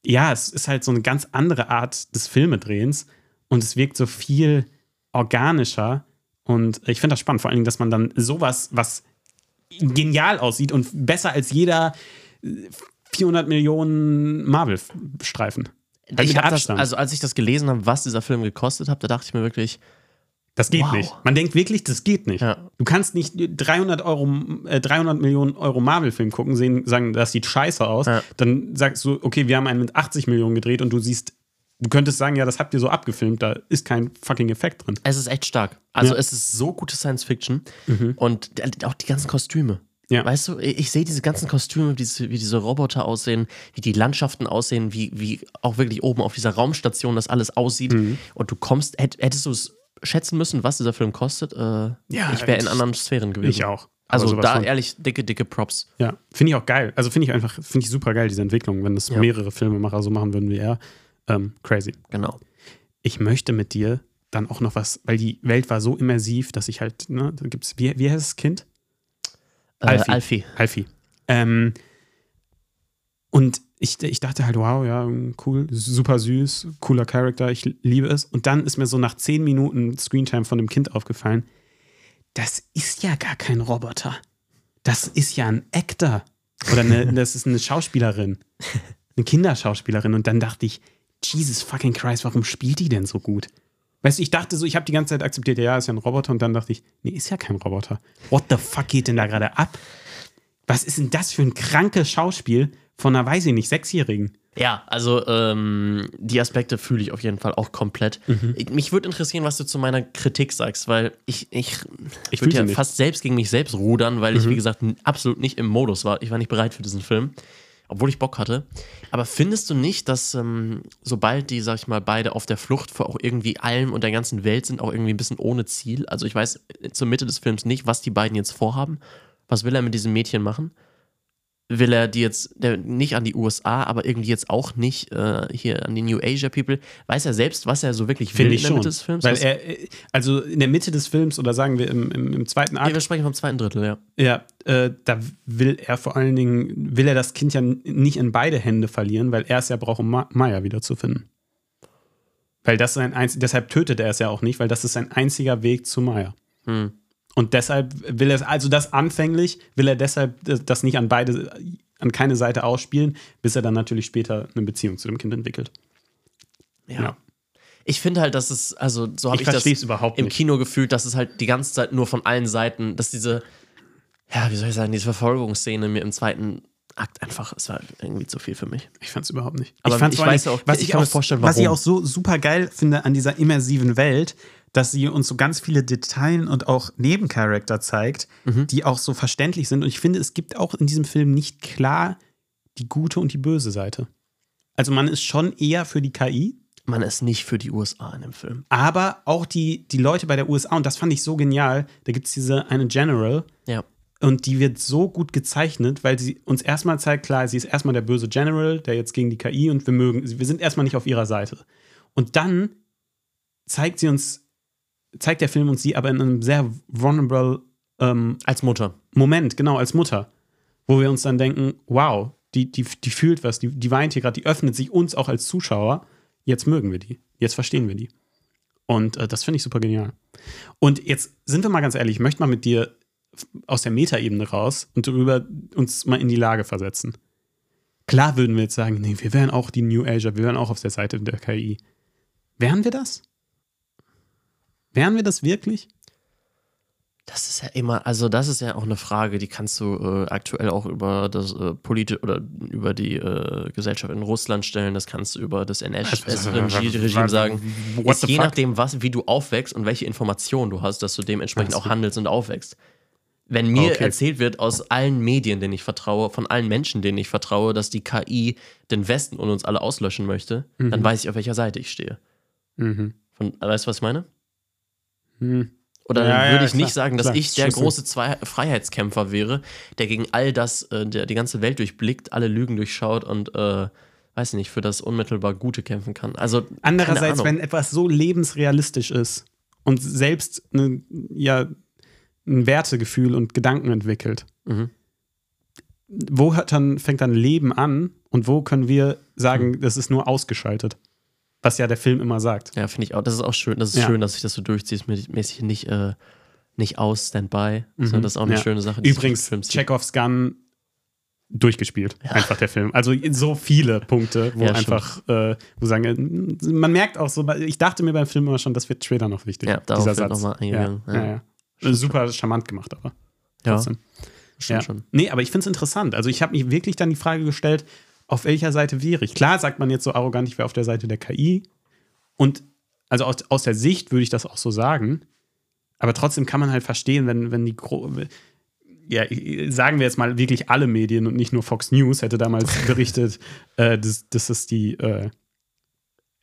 ja, es ist halt so eine ganz andere Art des Filmedrehens und es wirkt so viel organischer und ich finde das spannend, vor allen Dingen, dass man dann sowas, was genial aussieht und besser als jeder äh, 400 Millionen Marvel-Streifen. Abstand. also als ich das gelesen habe, was dieser Film gekostet hat, da dachte ich mir wirklich, Das geht Wow. nicht. Man denkt wirklich, das geht nicht. Ja. Du kannst nicht 300, Euro, äh, 300 Millionen Euro Marvel-Film gucken, sehen, sagen, das sieht scheiße aus. Ja. Dann sagst du, okay, wir haben einen mit 80 Millionen gedreht und du siehst, du könntest sagen, ja, das habt ihr so abgefilmt, da ist kein fucking Effekt drin. es ist echt stark. Also Ja. Mhm. es ist so gute Science Fiction und auch die ganzen Kostüme. Ja. Weißt du, ich sehe diese ganzen Kostüme, wie diese, wie diese Roboter aussehen, wie die Landschaften aussehen, wie, wie auch wirklich oben auf dieser Raumstation das alles aussieht. Mhm. Und du kommst, hätt, hättest du es schätzen müssen, was dieser Film kostet? Äh, Ja, ich wäre in anderen Sphären gewesen. Ich auch. Also da von. ehrlich, dicke, dicke Props. Ja, finde ich auch geil. Also finde ich einfach, finde ich super geil, diese Entwicklung. Wenn das Ja. mehrere Filmemacher so machen würden wie er. Ähm, crazy. Genau. Ich möchte mit dir dann auch noch was, weil die Welt war so immersiv, dass ich halt, ne, da gibt's, wie, wie heißt das Kind? Äh, Alfie. Alfie. Alfie. Ähm, und ich, ich dachte halt, wow, ja, cool, super süß, cooler Charakter, ich liebe es. Und dann ist mir so nach zehn Minuten Screentime von dem Kind aufgefallen, das ist ja gar kein Roboter. Das ist ja ein Actor. Oder eine, das ist eine Schauspielerin. Eine Kinderschauspielerin. Und dann dachte ich, Jesus fucking Christ, warum spielt die denn so gut? Weißt du, ich dachte so, ich habe die ganze Zeit akzeptiert, ja, ist ja ein Roboter. Und dann dachte ich, nee, ist ja kein Roboter. What the fuck geht denn da gerade ab? Was ist denn das für ein krankes Schauspiel von einer, weiß ich nicht, Sechsjährigen? Ja, also ähm, die Aspekte fühle ich auf jeden Fall auch komplett. Mhm. Ich, mich würde interessieren, was du zu meiner Kritik sagst, weil ich, ich, Ich würde ja nicht. fast selbst gegen mich selbst rudern, weil Mhm. ich, wie gesagt, absolut nicht im Modus war. Ich war nicht bereit für diesen Film, obwohl ich Bock hatte. Aber findest du nicht, dass ähm, sobald die, sag ich mal, beide auf der Flucht vor auch irgendwie allem und der ganzen Welt sind, auch irgendwie ein bisschen ohne Ziel? Also ich weiß äh, zur Mitte des Films nicht, was die beiden jetzt vorhaben. Was will er mit diesem Mädchen machen? Will er die jetzt nicht an die USA, aber irgendwie jetzt auch nicht äh, hier an die New Asia People. Weiß er selbst, was er so wirklich will in der schon. Mitte des Films? Weil er, äh, also in der Mitte des Films oder sagen wir im, im, im zweiten Akt, wir sprechen vom zweiten Drittel, ja. Ja, äh, da will er vor allen Dingen, will er das Kind ja nicht in beide Hände verlieren, weil er es ja braucht, um Ma Maya wiederzufinden. Weil das sein einz deshalb tötet er es ja auch nicht, weil das ist sein einziger Weg zu Maya. Hm. Und deshalb will er es, also das anfänglich, will er deshalb das- nicht an beide, an keine Seite ausspielen, bis er dann natürlich später eine Beziehung zu dem Kind entwickelt. Ja. Ja. Ich finde halt, dass es, also so habe Ich ich, das im nicht. Kino gefühlt, dass es halt die ganze Zeit nur von allen Seiten, dass diese, ja, wie soll ich sagen, diese Verfolgungsszene mir im zweiten Akt einfach, es war irgendwie zu viel für mich. Ich fand es überhaupt nicht. Aber ich fand's ich weiß auch- was ich ich, kann mir auch, vorstellen, was ich warum. auch so super geil finde an dieser immersiven Welt, dass sie uns so ganz viele Details und auch Nebencharakter zeigt, Mhm. die auch so verständlich sind. Und ich finde, es gibt auch in diesem Film nicht klar die gute und die böse Seite. Also man ist schon eher für die KI, Man ist nicht für die USA in dem Film. aber auch die, die Leute bei der USA, und das fand ich so genial, da gibt es diese eine General, Ja. und die wird so gut gezeichnet, weil sie uns erstmal zeigt, klar, sie ist erstmal der böse General, der jetzt gegen die KI und wir mögen, wir sind erstmal nicht auf ihrer Seite. Und dann zeigt sie uns, zeigt der Film uns sie aber in einem sehr vulnerable ähm, Als Mutter. Moment, genau, als Mutter, wo wir uns dann denken, wow, die, die, die fühlt was, die, die weint hier gerade, die öffnet sich uns auch als Zuschauer, jetzt mögen wir die, jetzt verstehen wir die. Und äh, das finde ich super genial. Und jetzt sind wir mal ganz ehrlich, ich möchte mal mit dir aus der Metaebene raus und darüber uns mal in die Lage versetzen. Klar würden wir jetzt sagen, nee, wir wären auch die New Asia, wir wären auch auf der Seite der KI. Wären wir das? Wären wir das wirklich? Das ist ja immer, also das ist ja auch eine Frage, die kannst du äh, aktuell auch über das äh, politische oder über die äh, Gesellschaft in Russland stellen, das kannst du über das NS-Regime sagen. Ist je fuck? nachdem, was, wie du aufwächst und welche Informationen du hast, dass du dementsprechend auch handelst und aufwächst. Wenn mir Okay. erzählt wird aus allen Medien, denen ich vertraue, von allen Menschen, denen ich vertraue, dass die KI den Westen und uns alle auslöschen möchte, dann weiß ich, auf welcher Seite ich stehe. Mhm. Von, weißt du, was ich meine? Hm. Oder Ja, ja, würde ich klar, nicht sagen, dass klar, ich der Schlüssel. große Zwei Freiheitskämpfer wäre, der gegen all das, äh, der die ganze Welt durchblickt, alle Lügen durchschaut und, äh, weiß ich nicht, für das unmittelbar Gute kämpfen kann. Also, Andererseits, wenn etwas so lebensrealistisch ist und selbst eine, ja, ein Wertegefühl und Gedanken entwickelt, Mhm. wo hat dann, fängt dann Leben an und wo können wir sagen, Mhm. das ist nur ausgeschaltet? Was ja der Film immer sagt. Ja, finde ich auch. Das ist auch schön. Das ist Ja. schön, dass sich das so durchzieht, mit- mäßig nicht, äh, nicht aus, Standby. sondern das ist auch eine Mhm. Ja. schöne Sache. Übrigens. Chekhovs Gun durchgespielt, einfach der Film. Also so viele Punkte, wo Ja, einfach, äh, wo sagen, man merkt auch so, ich dachte mir beim Film immer schon, das wird später noch wichtig. Ja, darauf dieser wird Satz. noch mal eingegangen, Ja, ja. ja. ja. Super charmant gemacht, aber. Ja, trotzdem. stimmt Ja. schon. Nee, aber ich finde es interessant. Also ich habe mich wirklich dann die Frage gestellt, auf welcher Seite wäre ich? Klar sagt man jetzt so arrogant, ich wäre auf der Seite der KI. Und also aus, aus der Sicht würde ich das auch so sagen. Aber trotzdem kann man halt verstehen, wenn, wenn die Gro ja, sagen wir jetzt mal wirklich alle Medien und nicht nur Fox News hätte damals berichtet, äh, dass, dass es die äh,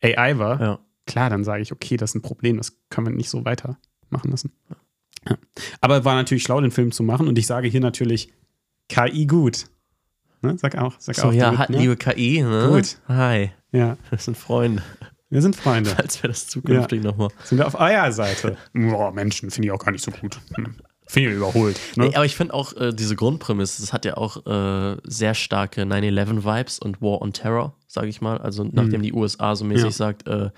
AI war. Ja. Klar, dann sage ich, okay, das ist ein Problem, das können wir nicht so weitermachen lassen. Ja. Aber war natürlich schlau, den Film zu machen und ich sage hier natürlich KI gut. Ne? Sag auch. Sag So, auch ja, hat, ne? liebe KI, ne? Gut. Hi, Ja, wir sind Freunde. wir sind Freunde. Als wäre das zukünftig nochmal. Sind wir auf eurer Seite? Boah, Menschen finde ich auch gar nicht so gut. Hm. Finde ich überholt. Ne? Nee, aber ich finde auch äh, diese Grundprämisse, das hat ja auch äh, sehr starke 9-11-Vibes und War on Terror, sage ich mal. Also nachdem die USA so mäßig Ja. sagt, äh,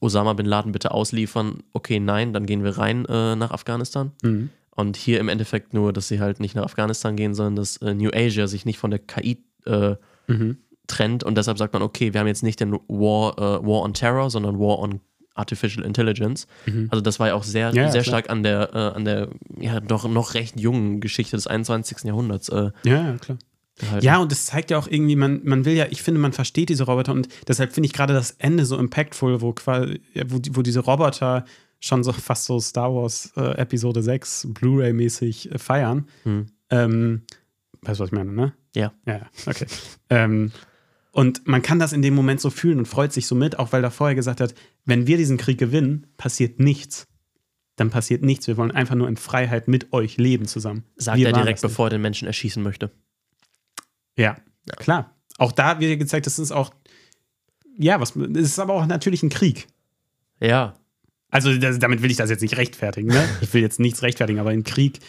Osama Bin Laden bitte ausliefern, okay, nein, dann gehen wir rein äh, nach Afghanistan. Mhm. Und hier im Endeffekt nur, dass sie halt nicht nach Afghanistan gehen, sondern dass äh, New Asia sich nicht von der KI äh, Mhm. trennt und deshalb sagt man, okay, wir haben jetzt nicht den War, äh, War on Terror, sondern War on Artificial Intelligence. Also das war ja auch sehr, Mhm. Ja, sehr klar. stark an der, äh, an der ja doch noch recht jungen Geschichte des 21. Jahrhunderts. Äh, Ja, ja, klar. gehalten. Ja, und das zeigt ja auch irgendwie, man, man will ja, ich finde, man versteht diese Roboter und deshalb finde ich gerade das Ende so impactful, wo, wo, wo diese Roboter schon so fast so Star Wars äh, Episode 6 Blu-ray-mäßig äh, feiern. Hm. Ähm, weißt du, was ich meine, ne? Ja. Ja, ja, okay. ähm, und man kann das in dem Moment so fühlen und freut sich so mit, auch weil er vorher gesagt hat, wenn wir diesen Krieg gewinnen, passiert nichts. Dann passiert nichts. Wir wollen einfach nur in Freiheit mit euch leben zusammen. Sagt wir er direkt, bevor er den Menschen erschießen möchte. Ja, klar. Auch da wird ja gezeigt, das ist auch, ja, was, es ist aber auch natürlich ein Krieg. Ja. Also das, damit will ich das jetzt nicht rechtfertigen, ne? Ich will jetzt nichts rechtfertigen, aber im Krieg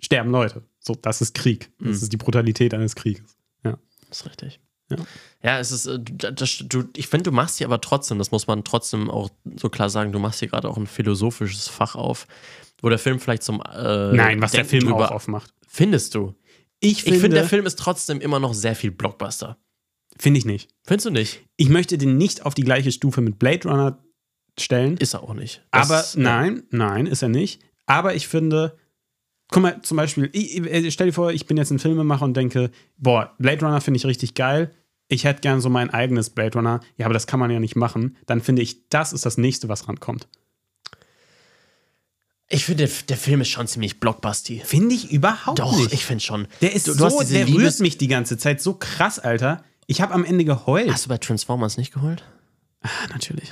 sterben Leute. So, das ist Krieg. Das Mhm. ist die Brutalität eines Krieges. Ja. Das ist richtig. Ja. Ja, es ist, äh, du- das, du, ich finde, du machst hier aber trotzdem, das muss man trotzdem auch so klar sagen, du machst hier gerade auch ein philosophisches Fach auf, wo der Film vielleicht zum äh, Nein, was der Denken Film auch drüber- aufmacht. Findest du? Ich finde, Ich finde, der Film ist trotzdem immer noch sehr viel Blockbuster. finde ich nicht. Findest du nicht? Ich möchte den nicht auf die gleiche Stufe mit Blade Runner stellen. Ist er auch nicht. Das- aber nein, nein, ist er nicht. Aber ich finde, guck mal, zum Beispiel, ich, ich, stell dir vor, ich bin jetzt ein Filmemacher und denke, boah, Blade Runner finde ich richtig geil. Ich hätte gern so mein eigenes Blade Runner. Ja, aber das kann man ja nicht machen. Dann finde ich, das ist das nächste, was rankommt. Ich finde, der, der Film ist schon ziemlich blockbusty. Finde ich überhaupt Doch, nicht. ich finde schon. der ist du, so, der Liebes rührt mich die ganze Zeit so krass, Alter. Ich habe am Ende geheult. Hast du bei Transformers nicht geholt? Ah, natürlich.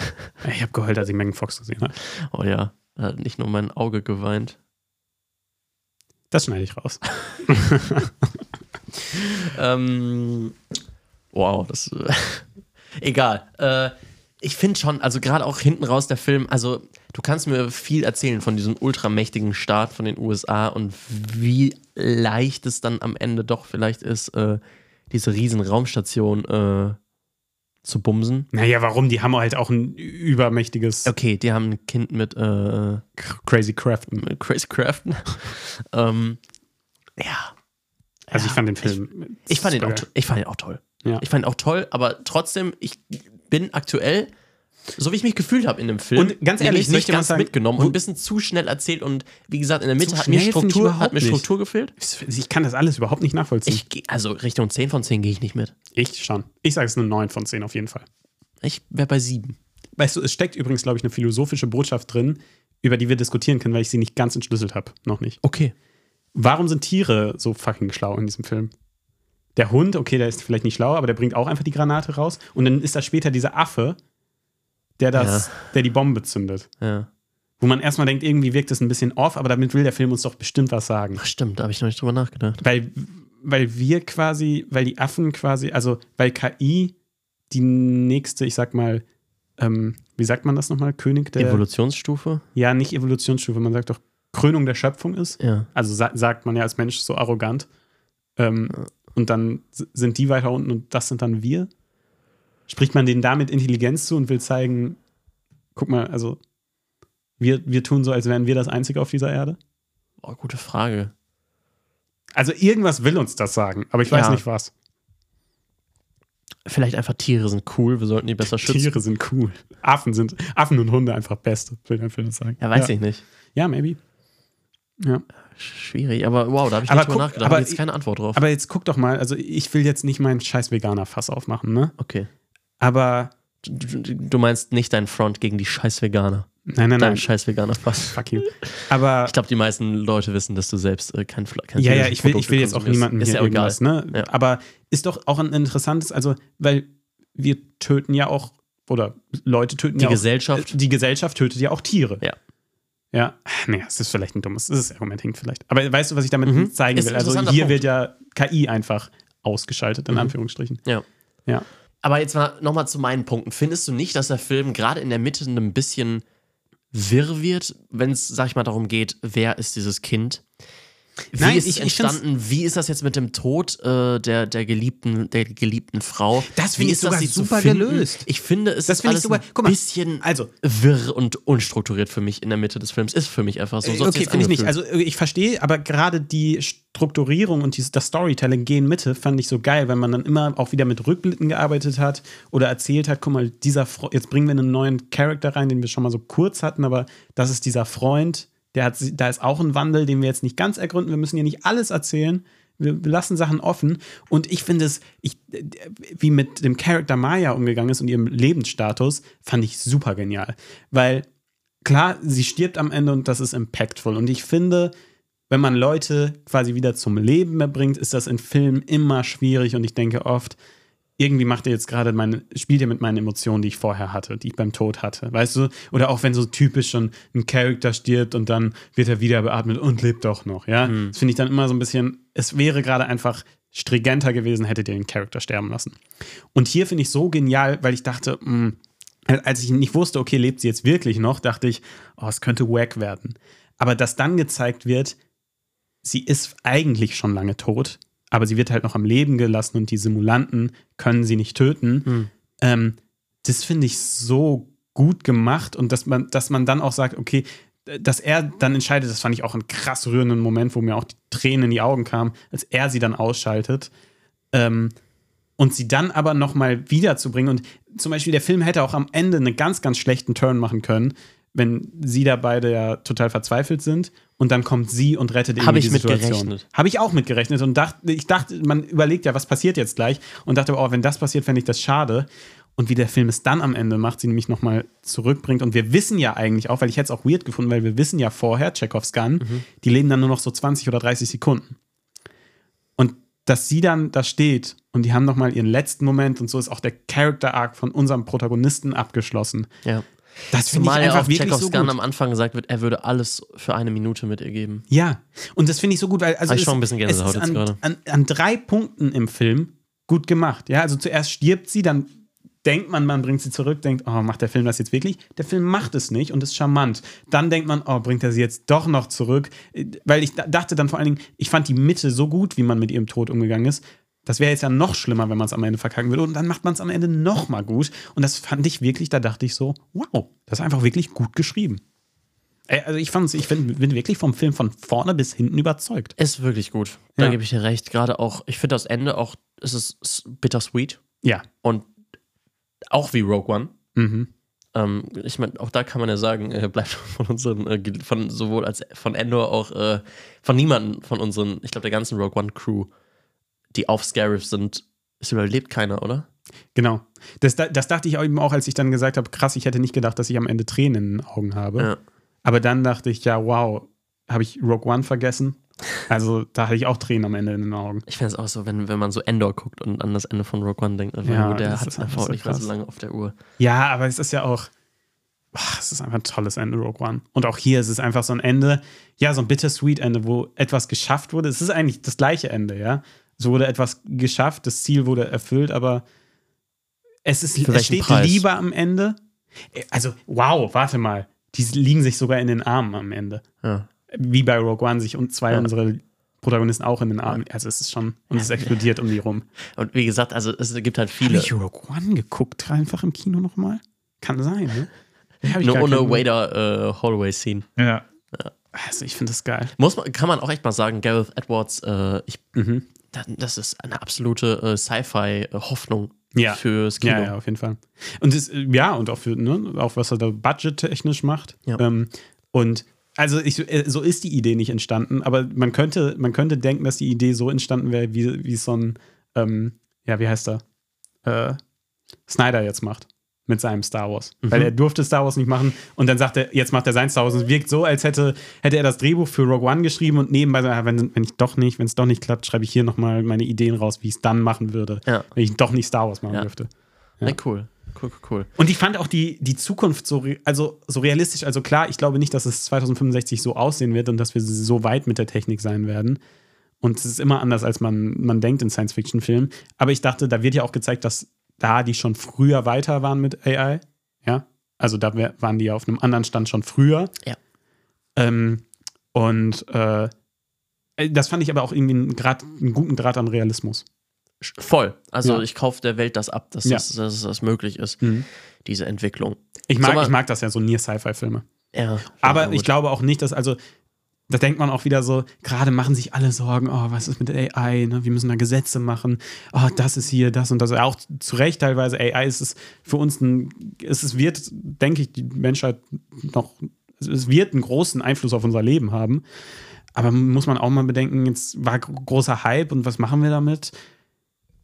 Ich habe geheult, als ich Megan Fox gesehen habe. Oh ja, da hat nicht nur mein Auge geweint. Das schneide ich raus. Ähm, wow, das. Egal. Äh, ich finde schon, also gerade auch hinten raus der Film, also du kannst mir viel erzählen von diesem ultramächtigen Staat von den USA und wie leicht es dann am Ende doch vielleicht ist, äh, diese riesen Raumstation äh, zu bumsen. Naja, warum? Die haben halt auch ein übermächtiges Okay, die haben ein Kind mit äh, Crazy Crafton. mit Chris Crafton. ähm, ja. Also ich Ja, fand den Film. Ich fand ihn auch, ich fand ihn auch toll. Ja. Ich fand ihn auch toll, aber trotzdem, ich bin aktuell, so wie ich mich gefühlt habe in dem Film, Und ganz ehrlich, nicht ganz sagen, mitgenommen und ein bisschen zu schnell erzählt und wie gesagt, in der Mitte hat mir, Struktur, hat mir. Struktur gefehlt. Ich kann das alles überhaupt nicht nachvollziehen. Ich also Richtung 10 von 10 gehe ich nicht mit. Ich schon. Ich sage es eine 9 von 10 auf jeden Fall. Ich wäre bei 7. Weißt du, es steckt übrigens, glaube ich, eine philosophische Botschaft drin, über die wir diskutieren können, weil ich sie nicht ganz entschlüsselt habe. Noch nicht. Okay. Warum sind Tiere so fucking schlau in diesem Film? Der Hund, okay, der ist vielleicht nicht schlau, aber der bringt auch einfach die Granate raus. Und dann ist da später dieser Affe, der das, der die Bombe zündet. Ja. Wo man erstmal denkt, irgendwie wirkt das ein bisschen off, aber damit will der Film uns doch bestimmt was sagen. Ach, stimmt, da habe ich noch nicht drüber nachgedacht. Weil, weil wir quasi, weil die Affen quasi, also weil KI die nächste, ich sag mal, ähm, wie sagt man das nochmal? König der. Evolutionsstufe? ja, nicht Evolutionsstufe, man sagt doch Krönung der Schöpfung ist. Ja. Also sa sagt man ja als Mensch so arrogant. Ähm, Und dann sind die weiter unten und das sind dann wir. Spricht man denen damit Intelligenz zu und will zeigen, guck mal, also wir, wir tun so, als wären wir das Einzige auf dieser Erde? Oh, gute Frage. Also irgendwas will uns das sagen, aber ich weiß Ja. nicht was. Vielleicht einfach Tiere sind cool, wir sollten die besser schützen. Tiere sind cool. Affen sind, Affen und Hunde einfach beste, will der Film sagen. Ja, weiß ja. ich nicht. Ja, maybe. Ja. Schwierig, aber wow, da habe ich Aber nicht drüber guck, nachgedacht. aber jetzt ich- keine Antwort drauf. Aber jetzt guck doch mal, also ich will jetzt nicht meinen scheiß Veganer-Fass aufmachen, ne? okay. Aber Du, du- meinst nicht dein Front gegen die scheiß Veganer. nein, nein, Dein nein. scheiß Veganer fast. Fuck you. Aber Ich glaube, die meisten Leute wissen, dass du selbst äh, kein, Fle- kein ja, ja, ich will, ich will jetzt auch niemanden Ist hier ja egal. ne? Ja. Aber ist doch auch ein interessantes, also, weil wir töten ja auch, oder Leute töten Die ja Gesellschaft. auch. Die Gesellschaft tötet ja auch Tiere. Ja. Ja, nee, es ist vielleicht ein dummes, das Argument hinkt vielleicht. Aber weißt du, was ich damit Mhm. zeigen Ist will? Also hier Punkt. wird ja KI einfach ausgeschaltet, in Mhm. Anführungsstrichen. Ja. Ja. Aber jetzt mal nochmal zu meinen Punkten. Findest du nicht, dass der Film gerade in der Mitte ein bisschen wirr wird, wenn es, sag ich mal, darum geht, wer ist dieses Kind. Wie Nein, ist ich- es ich entstanden? Wie ist das jetzt mit dem Tod äh, der, der, geliebten, der geliebten Frau? Das finde ich sogar super gelöst. Ich finde, es Das ist alles sogar- ein bisschen also- wirr und unstrukturiert für mich in der Mitte des Films. Ist für mich einfach so. So okay, finde ich nicht. Also äh, ich verstehe, aber gerade die Strukturierung und dieses, das Storytelling gehen Mitte fand ich so geil, wenn man dann immer auch wieder mit Rückblicken gearbeitet hat oder erzählt hat, guck mal, dieser Fre jetzt bringen wir einen neuen Charakter rein, den wir schon mal so kurz hatten, aber das ist dieser Freund, der hat, da ist auch ein Wandel, den wir jetzt nicht ganz ergründen. Wir müssen ja nicht alles erzählen. Wir lassen Sachen offen. Und ich finde es, ich, wie mit dem Charakter Maya umgegangen ist und ihrem Lebensstatus, fand ich super genial. Weil klar, sie stirbt am Ende und das ist impactful. Und ich finde, wenn man Leute quasi wieder zum Leben mehr bringt, ist das in Filmen immer schwierig. Und ich denke oft, irgendwie macht er jetzt gerade meine, spielt er mit meinen Emotionen, die ich vorher hatte, die ich beim Tod hatte. Weißt du? Oder auch wenn so typisch schon ein Charakter stirbt und dann wird er wieder beatmet und lebt doch noch. Ja, das finde ich dann immer so ein bisschen, es wäre gerade einfach stringenter gewesen, hättet ihr den Charakter sterben lassen. Und hier finde ich so genial, weil ich dachte, mh, als ich nicht wusste, okay, lebt sie jetzt wirklich noch, dachte ich, oh, es könnte wack werden. Aber dass dann gezeigt wird, sie ist eigentlich schon lange tot, aber sie wird halt noch am Leben gelassen und die Simulanten können sie nicht töten. Ähm, das finde ich so gut gemacht und dass man, dass man dann auch sagt, okay, dass er dann entscheidet, das fand ich auch einen krass rührenden Moment, wo mir auch die Tränen in die Augen kamen, als er sie dann ausschaltet. Ähm, und sie dann aber noch mal wiederzubringen. Und zum Beispiel der Film hätte auch am Ende einen ganz, ganz schlechten Turn machen können, wenn sie da beide ja total verzweifelt sind und dann kommt sie und rettet irgendwie Hab ich die Situation. Habe ich auch mit gerechnet und dachte, ich dachte, man überlegt ja, was passiert jetzt gleich und dachte, oh, wenn das passiert, fände ich das schade. Und wie der Film es dann am Ende macht, sie nämlich nochmal zurückbringt. Und wir wissen ja eigentlich auch, weil ich hätte es auch weird gefunden, weil wir wissen ja vorher, Chekhovs Gun, die leben dann nur noch so 20 oder 30 Sekunden. Und dass sie dann da steht und die haben nochmal ihren letzten Moment und so ist auch der Character Arc von unserem Protagonisten abgeschlossen. ja. Das finde ich einfach auf wirklich so gut. am Anfang gesagt wird, er würde alles für eine Minute mit ihr geben. Ja, und das finde ich so gut, weil also ich es- schon ein bisschen Gänsehaut jetzt an, gerade. an, an drei Punkten im Film gut gemacht. Ja, also zuerst stirbt sie, dann denkt man, man bringt sie zurück, denkt, oh, macht der Film das jetzt wirklich? Der Film macht es nicht und ist charmant. Dann denkt man, oh, bringt er sie jetzt doch noch zurück? Äh, Weil ich da- dachte dann vor allen Dingen, ich fand die Mitte so gut, wie man mit ihrem Tod umgegangen ist. Das wäre jetzt ja noch schlimmer, wenn man es am Ende verkacken würde. Und dann macht man es am Ende noch mal gut. Und das fand ich wirklich, da dachte ich so, wow, das ist einfach wirklich gut geschrieben. Also ich fand's, ich bin, bin wirklich vom Film von vorne bis hinten überzeugt. Ist wirklich gut. Da Ja. gebe ich dir recht. Gerade auch, ich finde das Ende auch, es ist bittersweet Ja. und auch wie Rogue One. Mhm. Ähm, ich meine, auch da kann man ja sagen, äh, bleibt von unseren, äh, von sowohl als von Endor auch äh, von niemandem von unseren, ich glaube, der ganzen Rogue One Crew, die auf Scarif sind, es überlebt keiner, oder? Genau. Das, da- das dachte ich eben auch, als ich dann gesagt habe, krass, ich hätte nicht gedacht, dass ich am Ende Tränen in den Augen habe. Ja. Aber dann dachte ich, ja, wow, habe ich Rogue One vergessen? Also da hatte ich auch Tränen am Ende in den Augen. Ich finde es auch so, wenn, wenn man so Endor guckt und an das Ende von Rogue One denkt, Ja, nur, der hat es einfach so nicht mehr so lange auf der Uhr. Ja, aber es ist ja auch, ach, es ist einfach ein tolles Ende, Rogue One. Und auch hier ist es einfach so ein Ende, ja, so ein bittersweet Ende, wo etwas geschafft wurde. Es ist eigentlich das gleiche Ende, ja. Es wurde etwas geschafft, das Ziel wurde erfüllt, aber es, ist, es steht Preis? Liebe am Ende. Also, wow, warte mal. Die liegen sich sogar in den Armen am Ende. Ja. Wie bei Rogue One sich und zwei Ja. unserer Protagonisten auch in den Armen. Also es ist schon, und es explodiert um die rum. Und wie gesagt, also es gibt halt Habe viele. ich Rogue One geguckt, einfach im Kino nochmal? Kann sein, ne? Nur ohne keinen- Wader äh, Hallway Scene. Ja. Also ich finde das geil. Muss man, kann man auch echt mal sagen, Gareth Edwards, äh, ich, Mhm. da- das ist eine absolute äh, Sci-Fi-Hoffnung Ja. fürs Kino. Ja, ja, auf jeden Fall. Und das, äh, ja, und auch für, ne, auch was er da budgettechnisch macht. Ja. Ähm, und also ich, äh, so ist die Idee nicht entstanden, aber man könnte, man könnte denken, dass die Idee so entstanden wäre, wie, wie so ein, ähm, ja, wie heißt er? Äh, Snyder jetzt macht. Mit seinem Star Wars. Mhm. Weil er durfte Star Wars nicht machen und dann sagt er, jetzt macht er sein Star Wars. Und es wirkt so, als hätte, hätte er das Drehbuch für Rogue One geschrieben und nebenbei, ah, wenn, wenn ich doch nicht, wenn es doch nicht klappt, schreibe ich hier nochmal meine Ideen raus, wie ich es dann machen würde, Ja. wenn ich doch nicht Star Wars machen Ja. dürfte. Nee, cool. Cool, cool, cool. Und ich fand auch die, die Zukunft so, also, so realistisch. Also klar, ich glaube nicht, dass es 2065 so aussehen wird und dass wir so weit mit der Technik sein werden. Und es ist immer anders, als man, man denkt in Science-Fiction-Filmen. Aber ich dachte, da wird ja auch gezeigt, dass da die schon früher weiter waren mit AI. Ja. Also da waren die ja auf einem anderen Stand schon früher. Ja. Ähm, und äh, das fand ich aber auch irgendwie einen, Grad, einen guten Draht an Realismus. Voll. Also Ja. ich kaufe der Welt das ab, dass, Ja. das, dass das möglich ist, Mhm. diese Entwicklung. Ich mag, mal- ich mag das ja so Near-Sci-Fi-Filme. Ja, Aber ich glaube auch nicht, dass, also, da denkt man auch wieder so, gerade machen sich alle Sorgen, oh, was ist mit AI, ne? wir müssen da Gesetze machen, oh, das ist hier, das und das. Auch zu Recht teilweise, AI ist es für uns ein, es ist- wird, denke ich, die Menschheit noch, es wird einen großen Einfluss auf unser Leben haben. Aber muss man auch mal bedenken, jetzt war gro- großer Hype und was machen wir damit?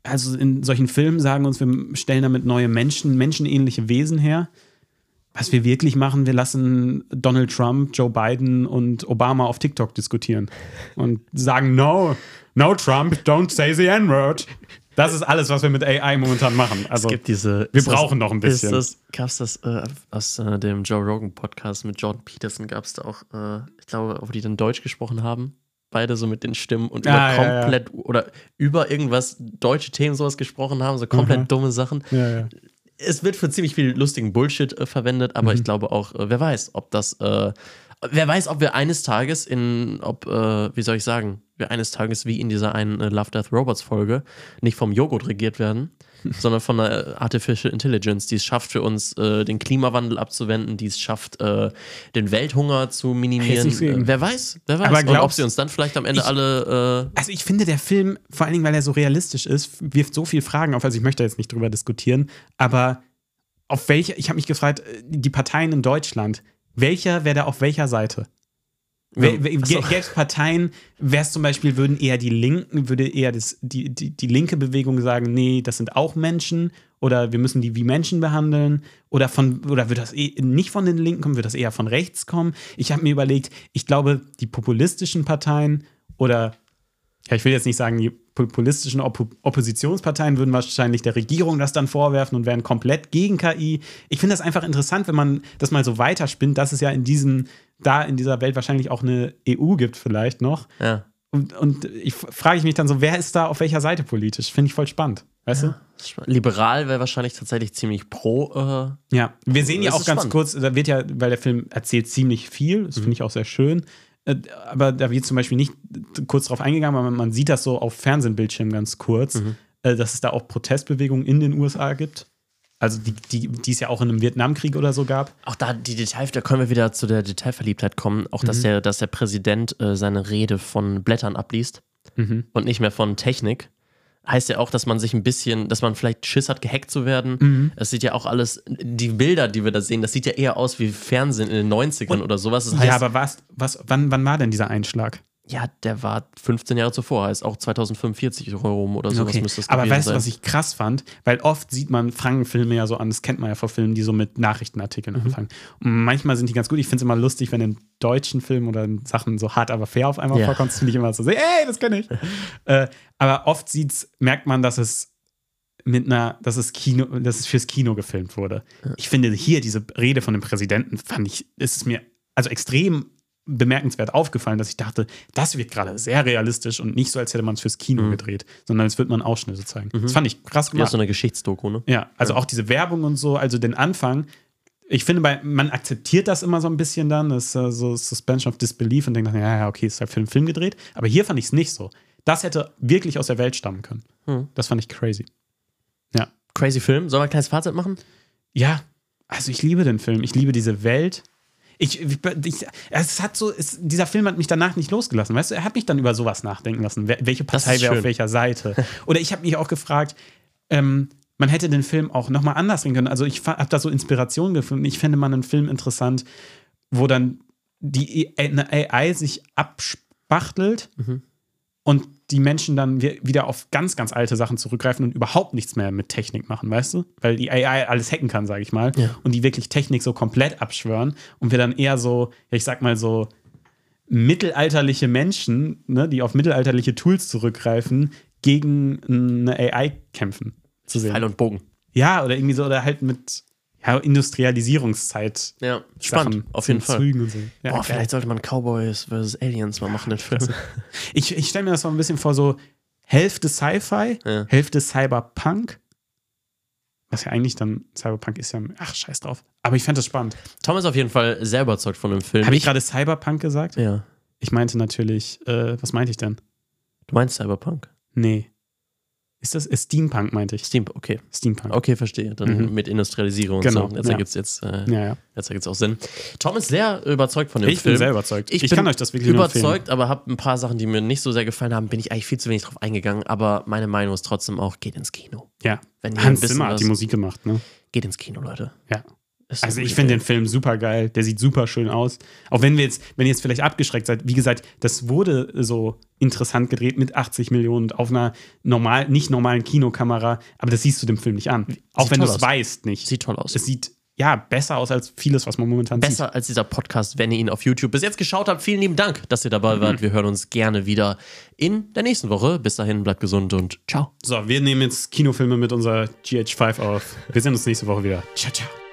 Also in solchen Filmen sagen uns, wir stellen damit neue Menschen, menschenähnliche Wesen her. Was wir wirklich machen, wir lassen Donald Trump, Joe Biden und Obama auf TikTok diskutieren und sagen, no, no Trump, don't say the N-word. Das ist alles, was wir mit AI momentan machen. Also es gibt diese. wir ist das- brauchen noch ein bisschen. Das, gab es das äh, aus äh, dem Joe Rogan Podcast mit Jordan Peterson? Gab es da auch, äh, ich glaube, wo die dann Deutsch gesprochen haben? Beide so mit den Stimmen und Ah, über ja, ja. komplett oder über irgendwas deutsche Themen sowas gesprochen haben, so komplett Mhm. dumme Sachen. ja, ja. Es wird für ziemlich viel lustigen Bullshit äh, verwendet, aber Mhm. ich glaube auch, äh, wer weiß, ob das, äh, wer weiß, ob wir eines Tages in, ob, äh, wie soll ich sagen, wir eines Tages wie in dieser einen äh, Love Death Robots Folge nicht vom Joghurt regiert werden, sondern von einer Artificial Intelligence, die es schafft für uns, äh, den Klimawandel abzuwenden, die es schafft, äh, den Welthunger zu minimieren. Äh, wer weiß, wer weiß. Aber Und ob glaubst- sie uns dann vielleicht am Ende Ich- alle, äh, Also ich finde, der Film, vor allen Dingen, weil er so realistisch ist, wirft so viele Fragen auf. Also ich möchte jetzt nicht drüber diskutieren, aber auf welche, ich habe mich gefragt, äh, die Parteien in Deutschland, welcher wäre da auf welcher Seite? Wer- wer- Ach so. Gäbe es Parteien, wäre es zum Beispiel, würden eher die Linken, würde eher das, die, die, die linke Bewegung sagen, nee, das sind auch Menschen oder wir müssen die wie Menschen behandeln oder von oder wird das eh nicht von den Linken kommen, wird das eher von rechts kommen? Ich habe mir überlegt, ich glaube, die populistischen Parteien oder ja, ich will jetzt nicht sagen, die populistischen Oppo Oppositionsparteien würden wahrscheinlich der Regierung das dann vorwerfen und wären komplett gegen KI. Ich finde das einfach interessant, wenn man das mal so weiterspinnt, dass es ja in diesem, da in dieser Welt wahrscheinlich auch eine EU gibt, vielleicht noch. ja. Und, und ich frage ich mich dann so, wer ist da auf welcher Seite politisch? Finde ich voll spannend. Weißt du? ist spannend. Liberal wäre wahrscheinlich tatsächlich ziemlich pro, äh, Ja, wir sehen ja auch ganz spannend. kurz, da wird ja, weil der Film erzählt ziemlich viel, das finde ich auch sehr schön. Äh, Aber da wird zum Beispiel nicht kurz drauf eingegangen, aber man sieht das so auf Fernsehbildschirmen ganz kurz, äh, dass es da auch Protestbewegungen in den USA gibt. Also die, die, die es ja auch in einem Vietnamkrieg oder so gab. Auch da die Detail, da können wir wieder zu der Detailverliebtheit kommen. Auch Mhm. dass, der, dass der Präsident äh, seine Rede von Blättern abliest Mhm. und nicht mehr von Technik. Heißt ja auch, dass man sich ein bisschen, dass man vielleicht Schiss hat, gehackt zu werden. Mhm. Es sieht ja auch alles, die Bilder, die wir da sehen, das sieht ja eher aus wie Fernsehen in den 90ern oder sowas. Das heißt, ja, aber was, was, wann, wann war denn dieser Einschlag? Ja, der war 15 Jahre zuvor, heißt auch 2045 rum oder sowas müsste es Aber weißt du, was ich krass fand? Weil oft sieht man Frankenfilme ja so an, das kennt man ja vor Filmen, die so mit Nachrichtenartikeln Mhm. anfangen. Und manchmal sind die ganz gut. Ich finde es immer lustig, wenn in deutschen Filmen oder in Sachen so hart, aber fair auf einmal Ja. vorkommt, finde ich immer so, ey, das kenne ich. äh, aber oft sieht's, merkt man, dass es mit einer, dass es Kino, dass es fürs Kino gefilmt wurde. Ich finde hier diese Rede von dem Präsidenten fand ich, ist es mir also extrem bemerkenswert aufgefallen, dass ich dachte, das wird gerade sehr realistisch und nicht so, als hätte man es fürs Kino gedreht, sondern als würde man Ausschnitte zeigen. Das fand ich krass ja, gemacht. so eine Geschichtsdoku, ne? Ja, also auch diese Werbung und so, also den Anfang. Ich finde, bei, man akzeptiert das immer so ein bisschen dann, das ist äh, so Suspension of Disbelief und denkt, dann, ja, ja, okay, ist halt für einen Film gedreht. Aber hier fand ich es nicht so. Das hätte wirklich aus der Welt stammen können. Hm. Das fand ich crazy. Ja. Crazy Film. Sollen wir ein kleines Fazit machen? Ja, also ich liebe den Film. Ich liebe diese Welt. Ich, ich, es hat so, es, dieser Film hat mich danach nicht losgelassen. Weißt du, er hat mich dann über sowas nachdenken lassen. Welche Partei wäre auf welcher Seite? Oder ich habe mich auch gefragt, ähm, man hätte den Film auch nochmal anders drehen können. Also ich habe da so Inspiration gefunden. Ich fände man einen Film interessant, wo dann die E- AI sich abspachtelt Mhm. und die Menschen dann wi- wieder auf ganz, ganz alte Sachen zurückgreifen und überhaupt nichts mehr mit Technik machen, weißt du? Weil die AI alles hacken kann, sage ich mal. Ja. Und die wirklich Technik so komplett abschwören und wir dann eher so, ja, ich sag mal so, mittelalterliche Menschen, ne, die auf mittelalterliche Tools zurückgreifen, gegen eine AI kämpfen. Zu sehen. Pfeil und Bogen. Ja, oder irgendwie so, oder halt mit ja, Industrialisierungszeit. Ja, spannend, Sachen, auf jeden Fall. So. Ja, Boah, vielleicht sollte man Cowboys vs. Aliens mal machen, den Film. Ich, ich stelle mir das so ein bisschen vor, so Hälfte Sci-Fi, Ja. Hälfte Cyberpunk. Was ja eigentlich dann Cyberpunk ist ja. Ach, scheiß drauf. Aber ich fände das spannend. Tom ist auf jeden Fall sehr überzeugt von dem Film. Habe ich gerade Cyberpunk gesagt? Ja. Ich meinte natürlich, äh, was meinte ich denn? Du meinst Cyberpunk? Nee. Ist das ist Steampunk, meinte ich. Steam, okay. Steampunk. Okay, verstehe. Dann Mhm. mit Industrialisierung Genau, und so. Jetzt ja. ergibt es jetzt, äh, Ja, ja. jetzt ergibt's auch Sinn. Tom ist sehr überzeugt von dem Ich Film. bin sehr überzeugt. Ich Ich, kann euch das wirklich überzeugt, aber habe ein paar Sachen, die mir nicht so sehr gefallen haben, bin ich eigentlich viel zu wenig drauf eingegangen. Aber meine Meinung ist trotzdem auch, geht ins Kino. Ja. Wenn Hans Zimmer hat die Musik gemacht, ne? Geht ins Kino, Leute. Ja. Also ich finde den. Film super geil. Der sieht super schön aus. Auch wenn wir jetzt, wenn ihr jetzt vielleicht abgeschreckt seid, wie gesagt, das wurde so interessant gedreht mit 80 Millionen auf einer normal, nicht normalen Kinokamera, aber das siehst du dem Film nicht an. Auch wenn du es weißt nicht. Sieht toll aus. es sieht ja besser aus als vieles, was man momentan Besser als dieser Podcast, wenn ihr ihn auf YouTube bis jetzt geschaut habt. Vielen lieben Dank, dass ihr dabei Mhm. wart. Wir hören uns gerne wieder in der nächsten Woche. Bis dahin, bleibt gesund und ciao. sieht. So, wir nehmen jetzt Kinofilme mit unserer GH5 auf. Wir sehen uns nächste Woche wieder. Ciao, ciao.